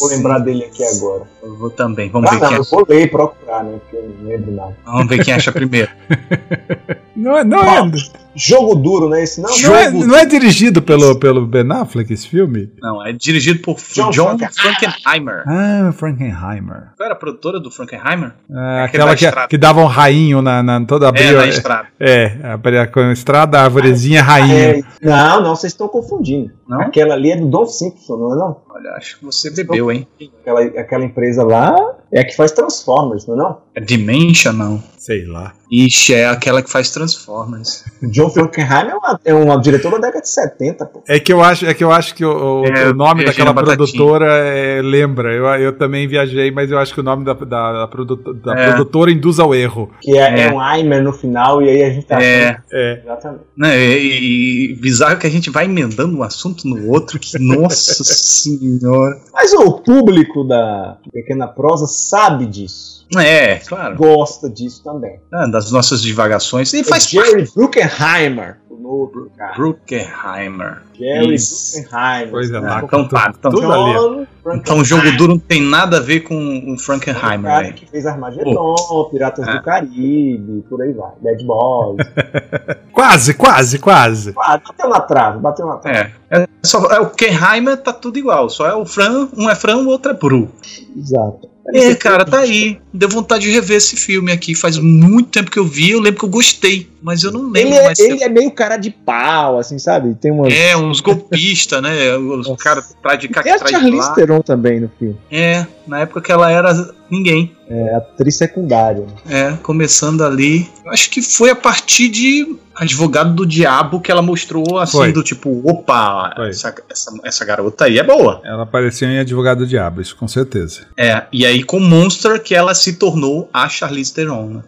Vou lembrar dele aqui agora. Eu vou também. Vamos Ah, ver não, quem eu acha. vou ler e procurar, né? Porque eu não lembro nada. Vamos ver quem acha primeiro. Não é, não é, Jogo duro, né? Esse não? não é, não é dirigido pelo, pelo Ben Affleck esse filme? Não, é dirigido por John John, Frankenheimer. Ah, Frankenheimer. Qual era a produtora do Frankenheimer? Ah, Aquele aquela que, que dava um rainho na, na toda É, abril. na estrada. É, abria com a estrada, a arvorezinha, rainha. É, não, não, vocês estão confundindo. Não? Aquela ali é do Don Simpson, não é não? Olha, acho você bebeu, hein? Aquela, aquela empresa lá é a que faz Transformers, não é não? É Dimension, não. Sei lá. Ixi, é aquela que faz Transformers. O John Frankenheimer é uma, é uma diretora da década de 70, pô. É que eu acho, é que, eu acho que o, o- É, o nome daquela produtora é, lembra. Eu, eu também viajei, mas eu acho que o nome da, da, da produto- da É. produtora induz ao erro. Que é, É. é um Aimer no final, e aí a gente tá É. achando- É. Exatamente. Né, e, e bizarro que a gente vai emendando um assunto no outro, que, nossa senhora. Mas o público da Pequena Prosa sabe disso. É, claro. Gosta disso também. né, das nossas divagações. E O faz Jerry Bruckheimer. O novo cara. Bruckheimer. Jerry Isso. Bruckheimer. Pois é, né? lá. Então tá, então, Tudo ali. John então o jogo duro não tem nada a ver com o Frankenheimer, O cara que fez Armagedon, Piratas É. do Caribe, por aí vai. Dead Boys. Quase, quase, quase. ah, bateu na trave, bateu na trave. É. É, só, é o Kenheimer tá tudo igual, só é o Fran, um é Fran, o outro é Bru. Exato. É, cara, tá aí. Deu vontade de rever esse filme aqui. Faz muito tempo que eu vi, eu lembro que eu gostei, mas eu não lembro Ele é, mais. ele é meio cara de pau, assim, sabe? Tem uma. É, uns golpistas, né? Os caras atrás de cá, Tem a Charlize. Theron também no filme. É, na época que ela era ninguém. É atriz secundária. É, começando ali. Eu acho que foi a partir de Advogado do Diabo que ela mostrou assim, Foi. do tipo, opa, essa, essa, essa garota aí é boa. Ela apareceu em Advogado do Diabo, isso com certeza. É, e aí com Monster que ela se tornou a Charlize Theron, né?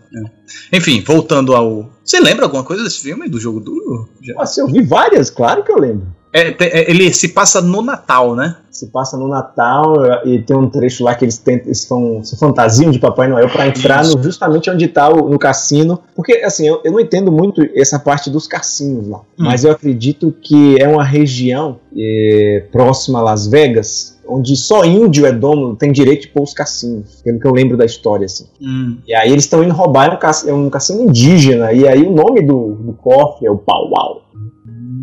É. Enfim, voltando ao. Você lembra alguma coisa desse filme, do jogo duro? Já- Nossa, eu vi várias, claro que eu lembro. É, é, ele se passa no Natal, né? Se passa no Natal e tem um trecho lá que eles, tentam, eles vão, se fantasiam de Papai Noel pra entrar no, justamente onde tá o, no cassino. Porque, assim, eu, eu não entendo muito essa parte dos cassinos lá. Hum. Mas eu acredito que é uma região é, próxima a Las Vegas, onde só índio é dono, tem direito de pôr os cassinos. Pelo que eu lembro da história, assim. Hum. E aí eles estão indo roubar um, cass- é um cassino indígena. E aí o nome do, do cofre é o Pau Uau.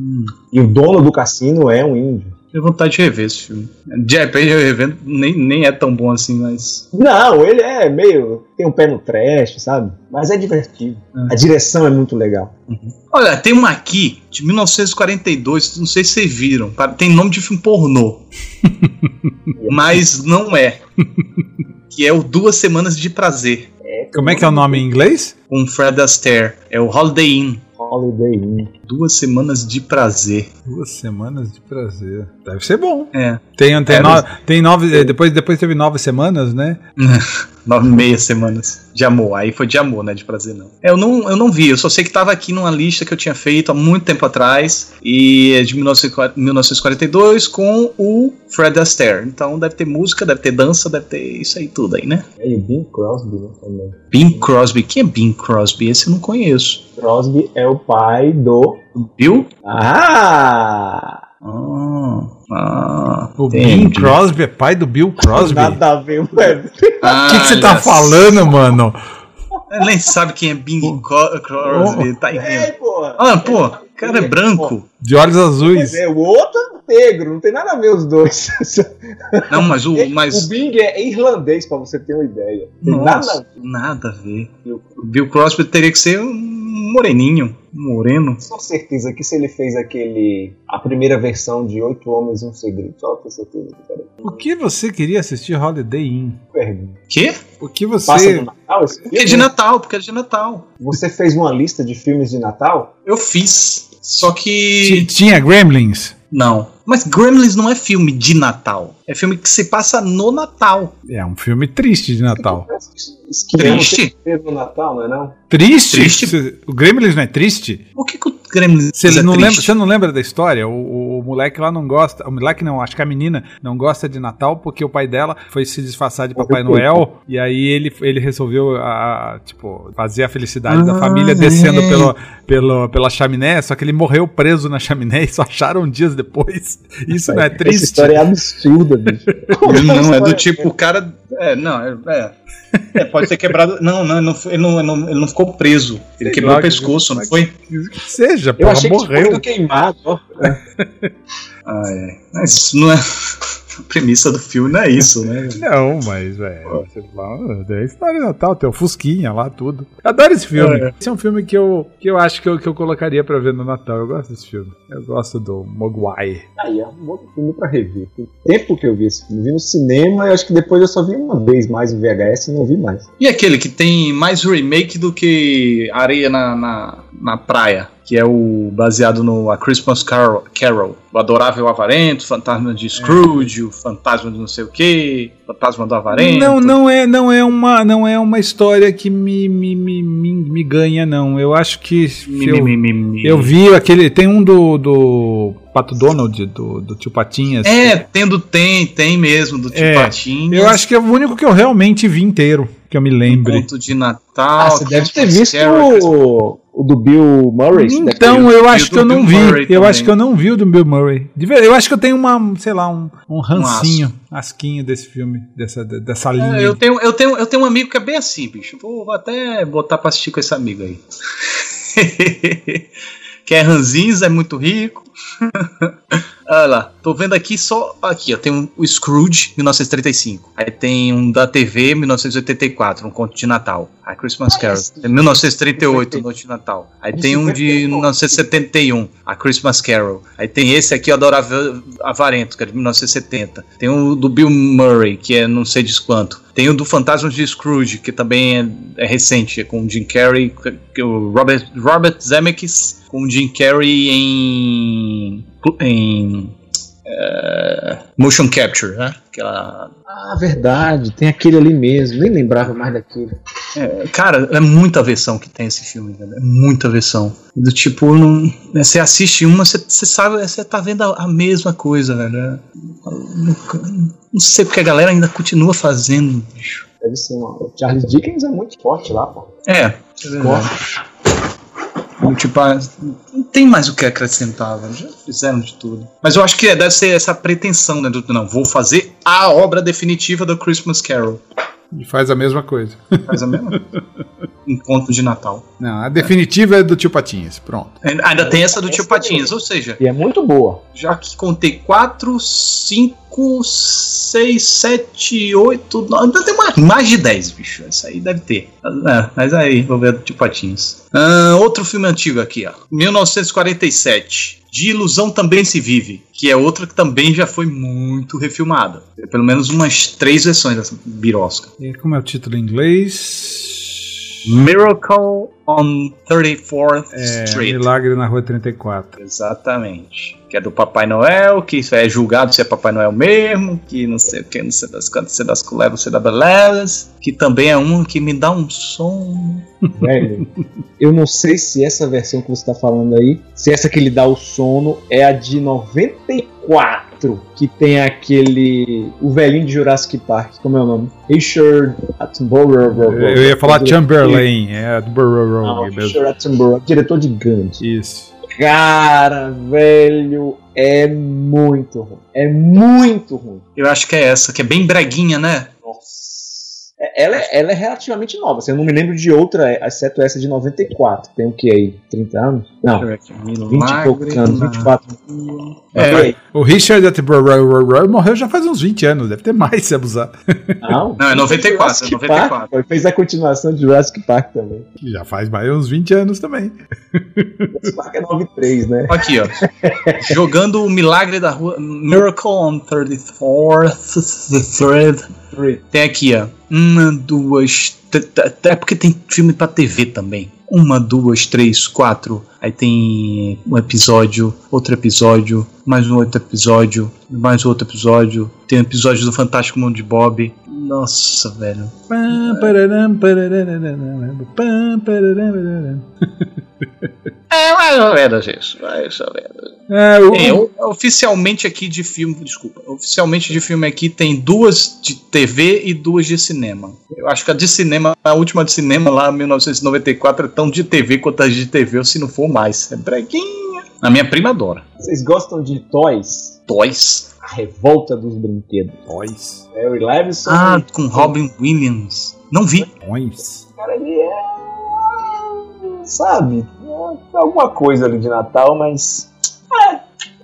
Hum. E o dono do cassino é um índio. Tenho vontade de rever esse filme. De repente eu revendo, nem, nem é tão bom assim, mas. Não, ele é meio. tem um pé no trash, sabe? Mas é divertido. É. A direção é muito legal. Olha, tem uma aqui de 1942, não sei se vocês viram. Tem nome de filme pornô. mas não é. Que é o Duas Semanas de Prazer. Como é que é o nome em inglês? Com Fred Astaire. É o Holiday Inn. Holiday Inn. Duas Semanas de Prazer. Duas semanas de prazer. Deve ser bom. É. Tem, tem, É, no- tem nove. eh, Depois, depois teve nove semanas, né? Nove e meia semanas de amor. Aí foi de amor, né? De prazer, não. É, Eu não, eu não vi, eu só sei que tava aqui numa lista que eu tinha feito há muito tempo atrás. E é de 1940 1942 com o Fred Astaire. Então deve ter música, deve ter dança, deve ter isso aí tudo aí, né? É, e o Bing Crosby né, também. Bing Crosby. Quem é Bing Crosby? Esse eu não conheço. Crosby é o pai do. Viu? Ah! Ah, ah, O. Bing Crosby é pai do Bill Crosby. O Nada a ver, ué. Ah, que, você tá falando, mano? Ele nem sabe quem é Bing Crosby. Tá Ei, entendendo? porra. Ah, pô, o cara é branco. De olhos azuis. Pois é, o outro é negro, não tem nada a ver os dois. Não, mas o. O Mas, Bing é irlandês, pra você ter uma ideia. Tem nada a Nossa, ver. nada a ver. O Bill Crosby teria que ser um moreninho, um moreno. Com certeza que se ele fez aquele. a primeira versão de Oito Homens e um Segredo, só ter certeza que era O que você queria assistir Holiday Inn? pergunta. Quê? O que Passa você. do Natal Porque é de? Natal, porque é de Natal. Você fez uma lista de filmes de Natal? Eu fiz. Só que. Tinha Gremlins? Não. Mas Gremlins não é filme de Natal. É filme que se passa no Natal. É um filme triste de Natal. Triste? não é não? Triste? Triste? Cê- O Gremlins não é triste? Por que, o Gremlins Você é não, você não lembra da história? O, o- o moleque lá não gosta. O moleque não, acho que a menina não gosta de Natal porque o pai dela foi se disfarçar de Papai Noel. E aí ele, ele resolveu a, tipo, fazer a felicidade da Ah, família descendo é. pelo, pelo, pela chaminé. Só que ele morreu preso na chaminé e só acharam dias depois. Isso não é Essa triste? história é absurda, bicho. Não, é do tipo, o cara. É, não, é. é. É, pode ter quebrado. Não, não, ele não, ele não, ele não, ele não ficou preso. Ele Sei quebrou lá, o pescoço, não que- foi? Que seja, Eu porra, achei que morreu. queimado, ó. Ah, é. Mas isso não é. A premissa do filme não é isso, né? Não, mas, velho, sei lá, é história de Natal, tem o Fusquinha lá, tudo. Eu adoro esse filme. É. Esse é um filme que eu, que eu acho que eu, que eu colocaria pra ver no Natal. Eu gosto desse filme. Eu gosto do Mogwai. Aí, é um outro filme pra rever. Tem tempo que eu vi esse filme. Vi no cinema e acho que depois eu só vi uma vez mais em VHS e não vi mais. E aquele que tem mais remake do que areia na, na, na praia, que é o baseado no A Christmas Carol, Carol o Adorável Avarento, o Fantasma de Scrooge, o Fantasma de não sei o que, Fantasma do Avarento. Não, não é, não é uma, não é uma história que me, me, me, me, ganha, não. Eu acho que Mi, eu, mi, mi, mi. eu vi aquele, tem um do, do Pato Donald, do, do Tio Patinhas. É, tendo tem, tem mesmo, do Tio É, Patinhas. Eu acho que é o único que eu realmente vi inteiro, que eu me lembre. Conto de Natal. Ah, você deve ter visto Carol, o, o do Bill Murray. Então, eu acho que eu não Bill vi. Murray Eu também. acho que eu não vi o do Bill Murray. Eu acho que eu tenho uma, sei lá, um, um rancinho, asquinho desse filme, dessa, de- dessa linha. É, eu, tenho, eu, tenho, eu tenho um amigo que é bem assim, bicho. Vou, vou até botar pra assistir com esse amigo aí. que é ranzinhos, é muito rico. Olha lá, tô vendo aqui só. Aqui, ó, tem um, o Scrooge, 1935. Aí tem um da TV, 1984, um conto de Natal. A Christmas Ah, Carol, esse- é 1938, Noite de Natal. Aí tem um de 1971, a Christmas Carol. Aí tem esse aqui, Adorável Avarento, que é de 1970. Tem o do Bill Murray, que é não sei de quanto. Tem o do Fantasmas de Scrooge, que também é, é recente, é com o Jim Carrey, que o Robert, Robert Zemeckis, com o Jim Carrey em. Em eh, motion capture, né? Aquela Ah, verdade. Tem aquele ali mesmo. Nem lembrava mais daquele. É, cara, é muita versão que tem esse filme. É muita versão. Do tipo, não, né, você assiste uma, você, você sabe, você tá vendo a, a mesma coisa, velho. É, Não, não sei porque a galera ainda continua fazendo, bicho. Deve ser uma... O Charles Dickens é muito forte lá, pô. É, é Tipo, tem mais o que acrescentar, velho. Já fizeram de tudo. Mas eu acho que deve ser essa pretensão, né? Do, não, vou fazer a obra definitiva do Christmas Carol. E faz a mesma coisa. Faz a mesma. um conto de Natal. Não, a definitiva é do Tio Patinhas. Pronto. Ainda tem essa do Tio Patinhas, ou seja, E é muito boa. já que contei 4, 5, 6, 7, 8, 9. Tem mais, mais de 10, bicho. Isso aí deve ter. É, mas aí, vou ver de patinhos. Ah, outro filme antigo aqui, ó. 1947. De Ilusão Também Se Vive. Que é outra que também já foi muito refilmada. Tem pelo menos umas três versões dessa birosca. E como é o título em inglês? Miracle on 34th É, Street. Milagre na Rua 34. Exatamente. Que é do Papai Noel, que isso é julgado se é Papai Noel mesmo, que não sei o que, não sei das quantas, sei das culebras, sei da beleza. Que também é um que me dá um som. Velho, eu não sei se essa versão que você tá falando aí, se essa que lhe dá o sono é a de 94, que tem aquele. O velhinho de Jurassic Park, como é o nome? Richard Attenborough. Eu ia falar Chamberlain, é do Burrow Não. Richard Attenborough, diretor de Gandhi. Isso. Cara, velho, é muito ruim. É muito ruim. Eu acho que é essa, que é bem breguinha, né? Nossa. É- Ela, é- ela é relativamente nova. assim, eu não me lembro de outra, exceto essa de 94. Tem o que aí? 30 anos? Não, 20 e poucos anos, 24. É. O Richard Attenborough morreu já faz uns 20 anos, deve ter mais se abusar. Não, Não, é 94, é Jurassic 94. Park, fez a continuação de Jurassic Park também. Já faz mais uns 20 anos também. Jurassic Park é 93, né? Aqui, ó. Jogando o Milagre da Rua. Miracle on 34th Street. Tem aqui, ó. Uma, duas. Até porque tem filme pra TV também. Uma, duas, três, quatro. Aí tem um episódio, outro episódio, mais um outro episódio, mais outro episódio. Tem um episódio do Fantástico Mundo de Bob. Nossa, velho. É mais ou menos isso. Mais ou menos. É, o, É, oficialmente aqui de filme, desculpa, oficialmente de filme aqui tem duas de TV e duas de cinema. Eu acho que a de cinema, a última de cinema lá, 1994, é tão de TV quanto a de TV, ou se não for mais. É breguinha. A minha prima adora. Vocês gostam de Toys? Toys. A revolta dos brinquedos. Toys. Harry Levinson. Ah, com Robin Williams. Não vi. Toys. cara, ele é. Sabe? É alguma coisa ali de Natal, mas. É,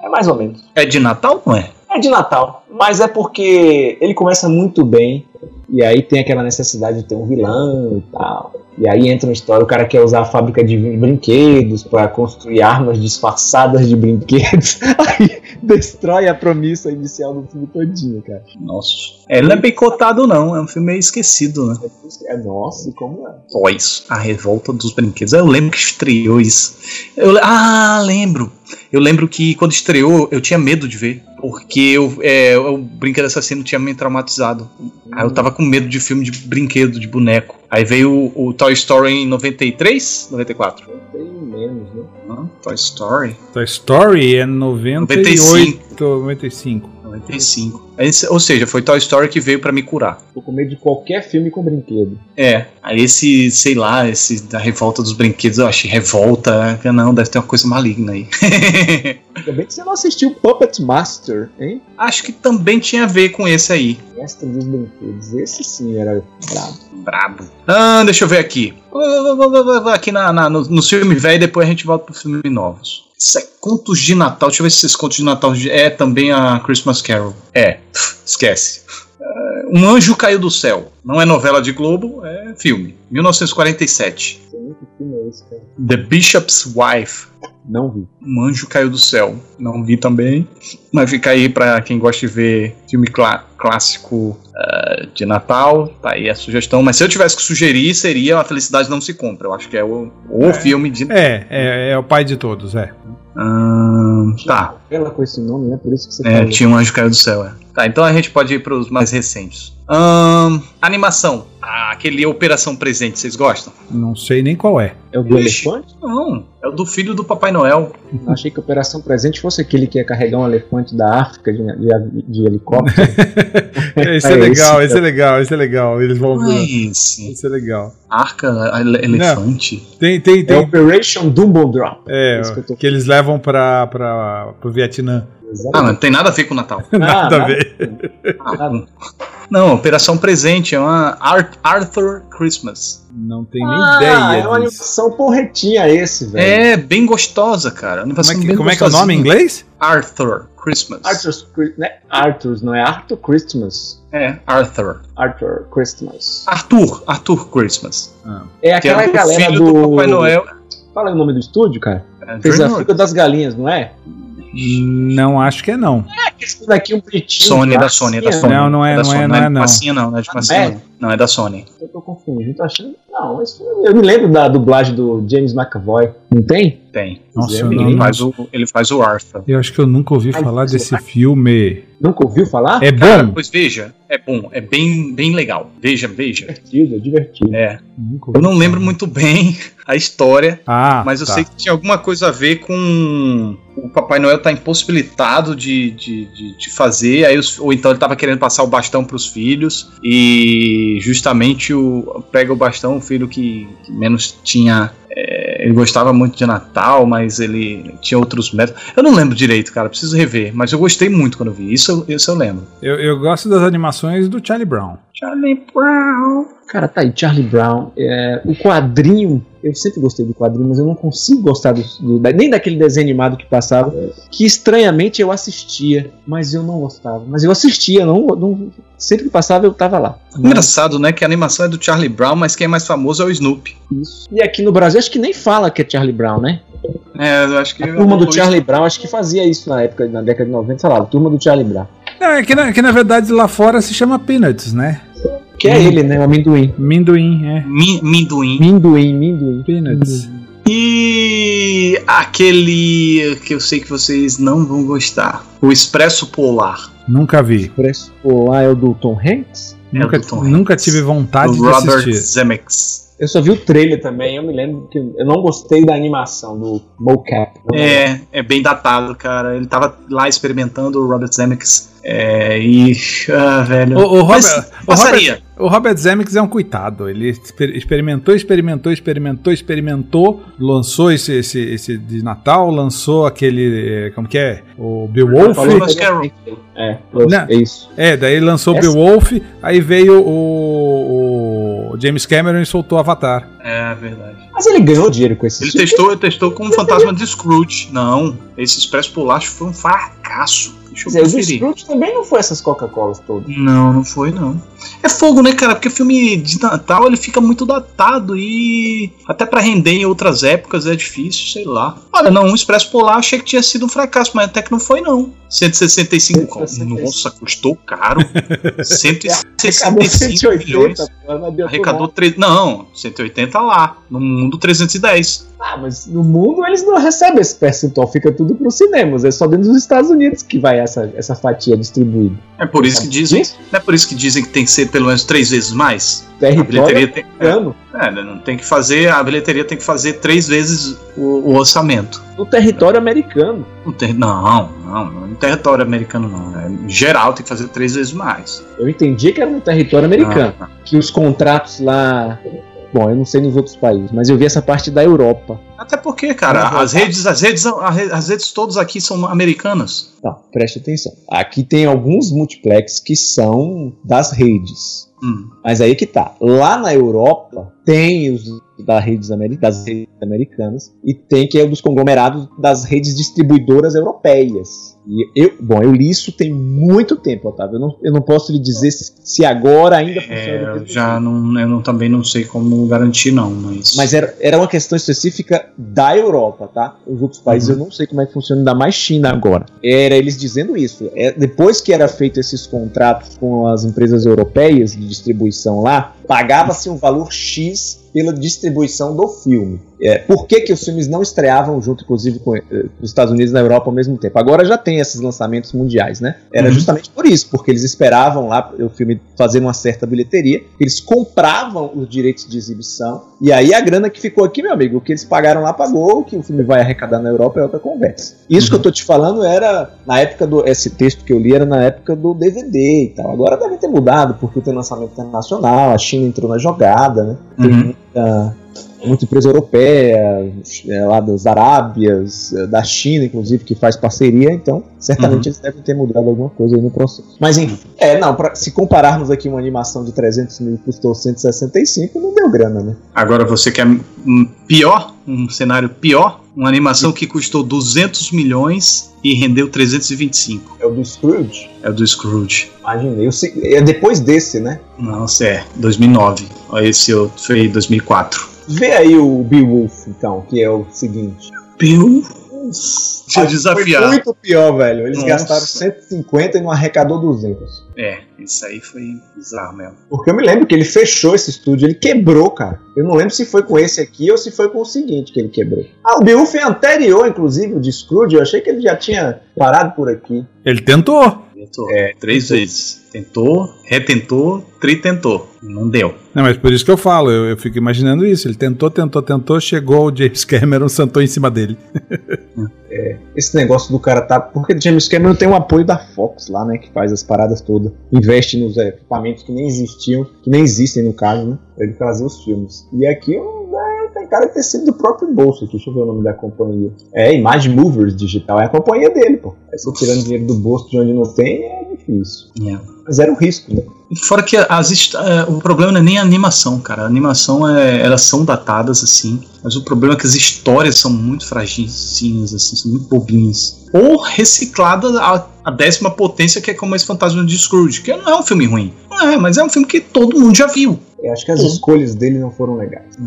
é mais ou menos. É de Natal, não é? É de Natal, mas é porque ele começa muito bem, e aí tem aquela necessidade de ter um vilão e tal. E aí entra uma história, o cara quer usar a fábrica de brinquedos para construir armas disfarçadas de brinquedos. Aí destrói a promissa inicial do filme todinho, cara. Nossa. É, não é bem cotado, não. É um filme meio esquecido, né? É, nossa, como é? Toys, A Revolta dos Brinquedos. Eu lembro que estreou isso. Eu, ah, lembro. Eu lembro que quando estreou, eu tinha medo de ver. Porque eu, é, o Brinquedo Assassino tinha me traumatizado. Aí eu tava com medo de filme de brinquedo, de boneco. Aí veio o, o Toy Story em 93? 94? Tem menos, né? Não, Toy Story? Toy Story é 98, 95. 95. Esse- ou seja, foi Toy Story que veio pra me curar. Tô com medo de qualquer filme com brinquedo. É, aí esse, sei lá, esse da revolta dos brinquedos, eu achei revolta, não, deve ter uma coisa maligna aí. Ainda bem que você não assistiu Puppet Master, hein? Acho que também tinha a ver com esse aí. Mestre dos brinquedos. Esse sim era brabo. Brabo. Ah, deixa eu ver aqui. Aqui na, na, no, no filme velho, depois a gente volta pro filme novos. Isso é contos de Natal. Deixa eu ver se esses contos de Natal é também a Christmas Carol. É, esquece. Ah, Um anjo caiu do céu. Não é novela de Globo, é filme. 1947. Não sei nem que filme é. The Bishop's Wife. Não vi. Um anjo caiu do céu. Não vi também. Mas fica aí pra quem gosta de ver filme clá- clássico ah, de Natal. Tá aí a sugestão. Mas se eu tivesse que sugerir, seria A Felicidade Não Se Compra. Eu acho que é o, o filme de. É, é, é o pai de todos, é. Ahn, tá. Ela com esse nome, né? Por isso que você É, falou. tinha um anjo caiu do céu, é. Tá, então a gente pode ir pros mais recentes. Ahn, animação. Ah, aquele Operação Presente, vocês gostam? Não sei nem qual é. É o do Ixi. elefante? Não, é o do filho do Papai Noel. Achei que a Operação Presente fosse aquele que ia carregar um elefante da África de, de- de helicóptero. Esse é, É legal, esse, esse é legal, esse é legal. Eles vão ver. Esse. Esse é legal. Arca ele- elefante. Tem, tem, é tem. Operation Dumbo Drop. É, isso que eu tô- que eles levam pra, pra, pro Vietnã. Ah, não tem nada a ver com o Natal. Nada a nada. ver. Ah, não, Operação Presente é uma Ar- Arthur Christmas. Não tem nem Ah, é uma ideia disso. animação porretinha esse, velho. É bem gostosa, cara. Como é, que, como é que é o nome em inglês? Arthur Christmas. Arthur's, Chri- né? Arthur's, não é Arthur Christmas. É, Arthur. Arthur Christmas. Arthur, Arthur Christmas. É Que é aquela o galera filho do... do Papai Noel. Fala o nome do estúdio, cara. É, Fez a. Fuga das Galinhas, não é? Não acho que é não. Esse daqui um bonitinho. Sony, é da Sony, é da. Sony. Não, não é, da não é, não é, de não. massinha, não, não é de massinha, é? Não. Não, é da Sony. Eu tô confundindo, tô achando. Não, esse filme- eu me lembro da dublagem do James McAvoy. Não tem? Tem. Nossa, eu Ele não, faz o, ele faz o Arthur. eu acho que eu nunca ouvi Ai, falar desse filme. Nunca ouviu falar? É Cara, bom? pois veja, é bom, é bem, bem legal. Veja, veja. Divertido, é divertido. É. Eu não lembro muito bem a história, Ah, mas eu tá. sei que tinha alguma coisa a ver com o Papai Noel tá impossibilitado de, de, de, de fazer, aí os- ou então ele tava querendo passar o bastão pros filhos e justamente o pega o bastão o filho que, que menos tinha é, ele gostava muito de Natal, mas ele tinha outros métodos. Eu não lembro direito, cara, preciso rever, mas eu gostei muito quando vi. Isso, isso eu lembro. Eu, eu gosto das animações do Charlie Brown. Charlie Brown. Cara, tá aí, Charlie Brown. É, o quadrinho, eu sempre gostei do quadrinho, mas eu não consigo gostar do, do- nem daquele desenho animado que passava, que estranhamente eu assistia, mas eu não gostava. Mas eu assistia, não, não- sempre que passava eu tava lá. Engraçado, né? Que a animação é do Charlie Brown, mas quem é mais famoso é o Snoopy. Isso. E aqui no Brasil acho que nem fala que é Charlie Brown, né? É, eu acho que. A turma do Charlie Brown acho que fazia isso na época, na década de 90, sei lá, a turma do Charlie Brown. Não, é que, na, que na verdade lá fora se chama Peanuts, né? Que é ele, né? O amendoim. Minduim, é. Mi- Minduim. Minduim, minduim. Peanuts. E aquele que eu sei que vocês não vão gostar. O Expresso Polar. Nunca vi. Expresso Polar é o do Tom Hanks? É nunca, do Tom nunca Hanks. tive vontade do de Robert assistir. Zemeckis. Eu só vi o trailer também, eu me lembro que eu não gostei da animação do mocap. É, é bem datado, cara. Ele tava lá experimentando o Robert Zemeckis. É, e. Ah, velho. O, o Mas Robert, o passaria. Robert, o Robert Zemeckis é um coitado. Ele exper- experimentou, experimentou, experimentou, experimentou, lançou esse, esse, esse de Natal, lançou aquele. eh, Como que é? O Beowulf. Falou Christmas Carol. É, Não. é isso. É, daí ele lançou o Beowulf, aí veio o, o James Cameron e soltou Avatar. É verdade. Mas ele ganhou dinheiro com esse Ele testou, ele testou com o fantasma de Scrooge. Não, esse Expresso Polar acho que foi um fracasso. Deixa dizer. Scrooge também não foi essas Coca-Colas todas. Não, não foi não. É fogo, né, cara? Porque filme de Natal ele fica muito datado e até pra render em outras épocas é difícil, sei lá. Olha, não, o Expresso Polar achei que tinha sido um fracasso, mas até que não foi não. 165, 165. nossa, custou caro. Arrecadou 165 milhões. 180, pô, não adiantou Arrecadou nada. 3, não, 180 lá, no mundo 310. Ah, mas no mundo eles não recebem esse percentual, fica tudo pros cinemas. É só dentro dos Estados Unidos que vai essa, essa fatia distribuída. É por isso que dizem, é por isso que dizem que tem que ser pelo menos três vezes mais. A Território bilheteria tem, americano. é, não tem que fazer, a bilheteria tem que fazer três vezes o, o orçamento. No território americano. Não, tem- não, não, é no território americano não. É, em geral tem que fazer três vezes mais. Eu entendi que era no território americano. Ah, Que os contratos lá. Bom, eu não sei nos outros países, mas eu vi essa parte da Europa. até porque, cara, as redes, as redes, as redes todas aqui são americanas. Não, preste atenção. Aqui tem alguns multiplex que são das redes. Hum. Mas aí que tá. Lá na Europa tem os da redes das redes americanas e tem que é dos conglomerados das redes distribuidoras europeias. E eu, bom, eu li isso tem muito tempo, Otávio. Eu não, eu não posso lhe dizer se, se agora ainda funciona. É, eu mesmo já não, eu não, também não sei como garantir não, mas. Mas era, era uma questão específica da Europa, tá? Os outros países Uhum. eu não sei como é que funciona, ainda mais China agora. Era eles dizendo isso. É, depois que era feito esses contratos com as empresas europeias de distribuição lá, pagava-se um valor X pela distribuição do filme. É, por que, que os filmes não estreavam junto, inclusive, com eh, os Estados Unidos e na Europa ao mesmo tempo? Agora já tem esses lançamentos mundiais, né? Era Uhum. justamente por isso, porque eles esperavam lá o filme fazer uma certa bilheteria, eles compravam os direitos de exibição, e aí a grana que ficou aqui, meu amigo, o que eles pagaram lá pagou, o que o filme vai arrecadar na Europa é outra conversa. Isso que eu tô te falando era na época do. Esse texto que eu li era na época do DVD e tal. Agora deve ter mudado, porque tem lançamento internacional, a China entrou na jogada, né? Tem Uhum. muita, muita empresa europeia, é, lá das Arábias, é, da China, inclusive, que faz parceria, então certamente eles devem ter mudado alguma coisa aí no processo. Mas enfim, é, não, pra, se compararmos aqui uma animação de 300 mil que custou 165, não deu grana, né? Agora você quer um pior, um cenário pior, uma animação que custou 200 milhões e rendeu 325. É o do Scrooge? É o do Scrooge. Imaginei. É depois desse, né? Nossa, é, 2009. Olha esse foi 2004. Vê aí o Beowulf, então, que é o seguinte. Bill, te Foi desafiar. muito pior, velho. Eles Nossa. gastaram 150 e não arrecadou 200. É, isso aí foi bizarro mesmo. Porque eu me lembro que ele fechou esse estúdio, ele quebrou, cara. Eu não lembro se foi com esse aqui ou se foi com o seguinte que ele quebrou. Ah, o Beowulf é anterior, inclusive, o de Scrooge. Eu achei que ele já tinha parado por aqui. Ele tentou. Tentou. É, três vezes. Tentou, retentou, tritentou. Não deu. Não, mas por isso que eu falo, eu, eu fico imaginando isso. Ele tentou, tentou, tentou, chegou o James Cameron, sentou em cima dele. Esse negócio do cara tá. Porque James Cameron tem o apoio da Fox lá, né? Que faz as paradas todas. Investe nos é, equipamentos que nem existiam, que nem existem no caso, né? Pra ele trazer os filmes. E aqui um, é, tem cara que ter sido do próprio bolso aqui. Deixa eu ver o nome da companhia. É, Image Movers Digital. É a companhia dele, pô. Essa tirando dinheiro do bolso de onde não tem é difícil. É. Mas era o risco, né? Fora que as, é, o problema não é nem a animação, cara. A animação é, elas são datadas assim, mas o problema é que as histórias são muito fragilzinhas, assim, são muito bobinhas. Ou reciclada a, a décima potência, que é como esse fantasma de Scrooge, que não é um filme ruim. Não é, mas é um filme que todo mundo já viu. Eu acho que as escolhas dele não foram legais.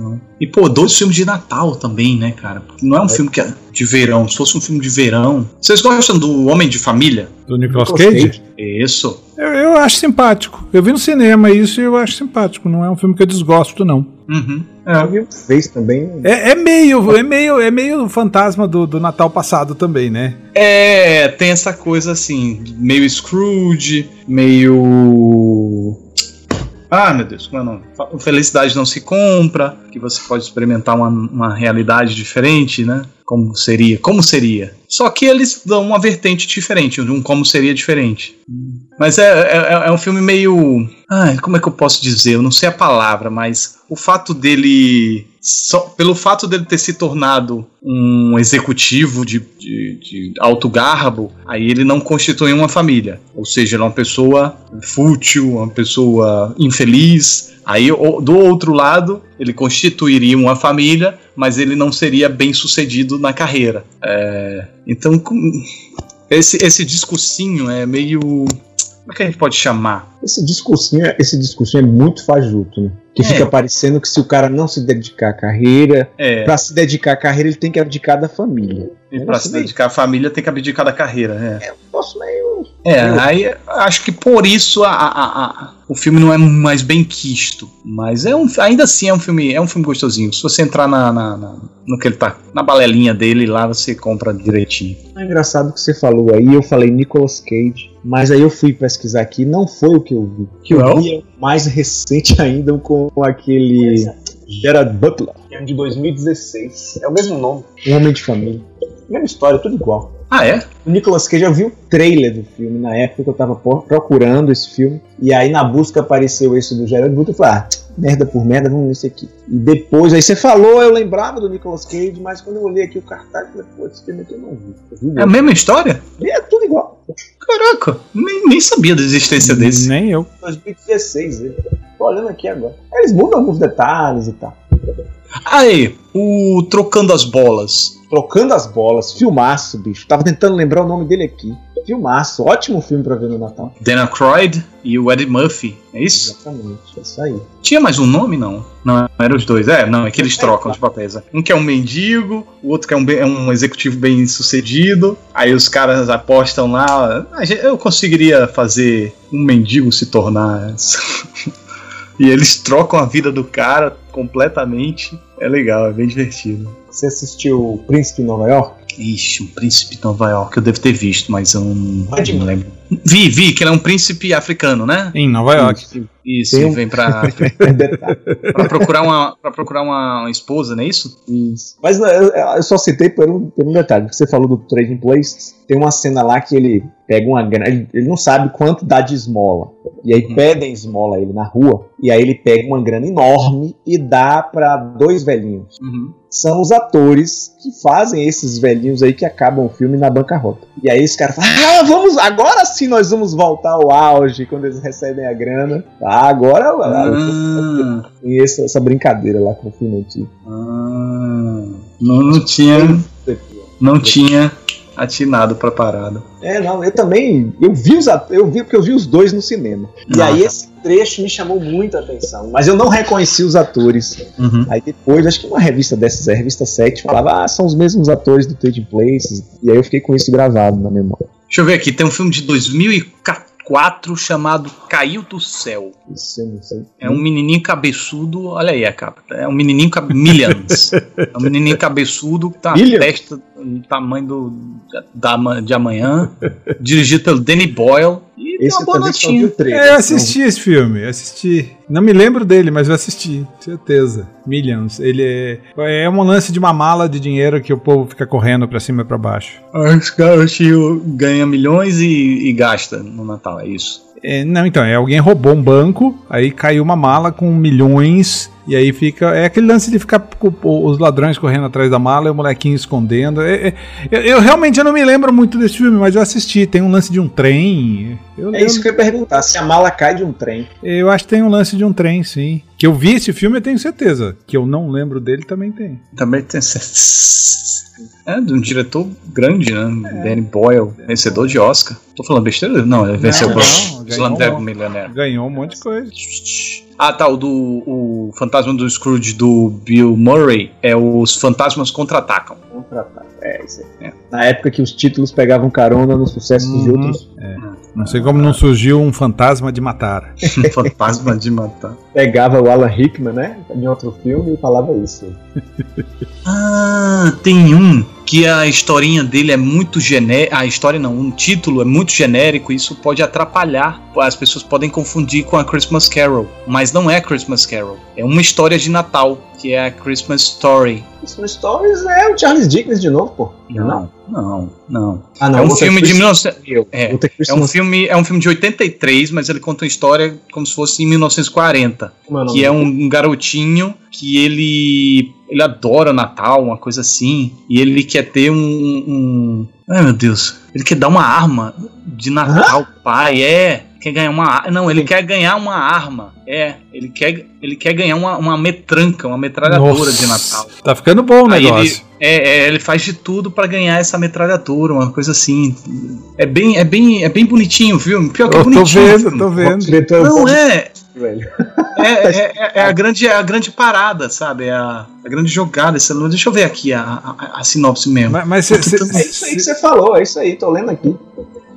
E, pô, dois filmes de Natal também, né, cara? Porque não é um É. filme que é de verão. Se fosse um filme de verão. Vocês gostam do Homem de Família? Do Nicolas Gostei. Cage? Isso. Eu, eu acho simpático. Eu vi no cinema isso e eu acho simpático. Não é um filme que eu desgosto, não. Uhum. É. fez também. É, é meio, é meio, é meio fantasma do, do Natal passado também, né? É, tem essa coisa assim, meio Scrooge, meio. Ah, meu Deus, como é o nome? Felicidade não se compra, que você pode experimentar uma, uma realidade diferente, né? Como seria? Como seria? Só que eles dão uma vertente diferente, um como seria diferente. Mas é, é, é um filme meio. Ai, como é que eu posso dizer? Eu não sei a palavra, mas o fato dele. Só, pelo fato dele ter se tornado um executivo de, de, de alto garbo, aí ele não constitui uma família. Ou seja, ele é uma pessoa fútil, uma pessoa infeliz. Aí, do outro lado, ele constituiria uma família, mas ele não seria bem sucedido na carreira. É, então, esse, esse discursinho é meio. Como é que a gente pode chamar? Esse discursinho, esse discursinho é muito fajuto, né? Que É. fica parecendo que se o cara não se dedicar à carreira, É, pra se dedicar à carreira, ele tem que abdicar da família. e pra se dedicar à família tem que abdicar da carreira. É, Posso meio. É aí acho que por isso a, a- a- o filme não é mais bem quisto. Mas é um, ainda assim é um filme, é um filme gostosinho. Se você entrar na, na- na- no que ele tá, na balelinha dele lá, você compra direitinho. É engraçado que você falou aí, eu falei Nicolas Cage, mas aí eu fui pesquisar aqui, não foi o que eu vi. O que eu vi é o mais recente ainda com aquele Gerard Butler, é de 2016. É o mesmo nome. Um Homem de Família. Mesma história, tudo igual. Ah, é? O Nicolas Cage, eu vi o trailer do filme na época que eu tava procurando esse filme. E aí na busca apareceu esse do Gerard Butler. Eu falei, ah, merda por merda, vamos ver esse aqui. E depois, aí você falou, eu lembrava do Nicolas Cage, mas quando eu olhei aqui o cartaz, eu falei, pô, esse filme aqui eu não vi. Eu vi É a mesma história? É tudo igual. Caraca, nem, nem sabia da existência desse. Nem eu. 2016, ele. Tô olhando aqui agora. Eles mudam alguns detalhes e tal. Aí, o Trocando as Bolas. Trocando as bolas, filmaço, bicho. Tava tentando lembrar o nome dele aqui. Filmaço, ótimo filme pra ver no Natal. Dan Aykroyd e o Eddie Murphy. É isso? Exatamente, é isso aí. Tinha mais um nome, não? Não, eram os dois. É, não, é que eles trocam de papéis. é. Um que é um mendigo, o outro que é um, é um executivo bem sucedido. Aí os caras apostam lá. "A gente- Eu conseguiria fazer um mendigo se tornar. E eles trocam a vida do cara completamente. É legal, é bem divertido. Você assistiu Príncipe em Nova York? Ixi, um príncipe de Nova York, eu devo ter visto, mas eu não, de não lembro. Vi, vi, que ele é um príncipe africano, né? Em Nova York. Isso, Tem e um- vem pra, pra procurar, uma, pra procurar uma, esposa, não é isso? Isso. Mas não, eu, só citei por um, por um detalhe. porque Você falou do Trading Places. Tem uma cena lá que ele pega uma grana. Ele, ele não sabe quanto dá de esmola. E aí Uhum. pedem esmola a ele na rua. E aí ele pega uma grana enorme e dá pra dois velhinhos. Uhum. São os atores que fazem esses velhinhos aí que acabam o filme na bancarrota. E aí esse cara fala: Ah, vamos, agora sim nós vamos voltar ao auge quando eles recebem a grana. Ah, agora Ah, e essa, essa brincadeira lá com o filme antigo. ah, não, não tinha, não tinha atinado pra parada. É, não, eu também. Eu vi os eu vi porque eu vi os dois no cinema. E Ah, aí tá. esse trecho me chamou muita atenção. Mas eu não reconheci os atores. Uhum. Aí depois, acho que uma revista dessas, a revista 7, falava, ah, são os mesmos atores do Trading Places. E aí eu fiquei com isso gravado na memória. Deixa eu ver aqui, tem um filme de 2004 chamado Caiu do Céu. Isso eu não sei. É um menininho cabeçudo, olha aí a capa. É um menininho cabe... Millions. É um menininho cabeçudo que tá Millions? a testa do tamanho do, da, de amanhã, dirigido pelo Danny Boyle. E Esse uma só vi notinha. É, eu assisti esse filme, eu assisti. Não me lembro dele, mas eu assisti, certeza. Millions. Ele é, é um lance de uma mala de dinheiro que o povo fica correndo pra cima e pra baixo. Os caras ganham milhões e, e gasta no Natal, é isso. É, não, então, é alguém roubou um banco, aí caiu uma mala com milhões, e aí fica. É aquele lance de ficar com os ladrões correndo atrás da mala e o molequinho escondendo. É- é- eu, eu realmente eu não me lembro muito desse filme, mas eu assisti. Tem um lance de um trem. Eu, É isso que eu ia perguntar, se a mala cai de um trem. eu, eu acho que tem um lance de um trem, sim. Que eu vi esse filme, eu tenho certeza. Que eu não lembro dele também tem. Também tem. É, de um diretor grande, né? Danny Boyle, vencedor de Oscar. Tô falando besteira? Não, ele venceu Não, o um- Millionaire. Ganhou um monte de coisa. Ah, tá. O do o Fantasma do Scrooge do Bill Murray é os Fantasmas Contra-Atacam. Contratar. É, isso aí. É. Na época que os títulos pegavam carona nos sucessos de Uhum. outros. Não sei como não surgiu um fantasma de matar. Fantasma de matar. Pegava o Alan Rickman, né? Em outro filme e falava isso. Ah, tem um que a historinha dele é muito genérica. A história não, um título é muito genérico. e Isso pode atrapalhar. As pessoas podem confundir com a Christmas Carol. Mas não é Christmas Carol. É uma história de Natal, que é a Christmas Story. Christmas Stories é o Charles Dickens de novo, pô. Não, não, não. Ah, É um filme de Christmas- 19... É, É um, filme, é um filme de 83, mas ele conta uma história como se fosse em 1940. É Que é um, um garotinho que ele. ele adora Natal, uma coisa assim. E ele quer ter um. um ai meu Deus. Ele quer dar uma arma de Natal, pai. É. Quer ganhar uma Não, ele quer ganhar uma arma. É. Ele quer, ele quer ganhar uma, uma metranca, uma metralhadora de Natal. Tá ficando bom o Aí ele, negócio. é, é, ele faz de tudo pra ganhar essa metralhadora, uma coisa assim. É bem, é bem, é bem bonitinho o filme. Pior que é Eu tô bonitinho. o vendo, tô vendo. Não é, velho. é, é, é- é a grande, é a grande parada, sabe? É a, a grande jogada. Esse, deixa eu ver aqui a, a, a sinopse mesmo. Mas, mas, cê- cê- É isso aí que você falou, é isso aí, tô lendo aqui.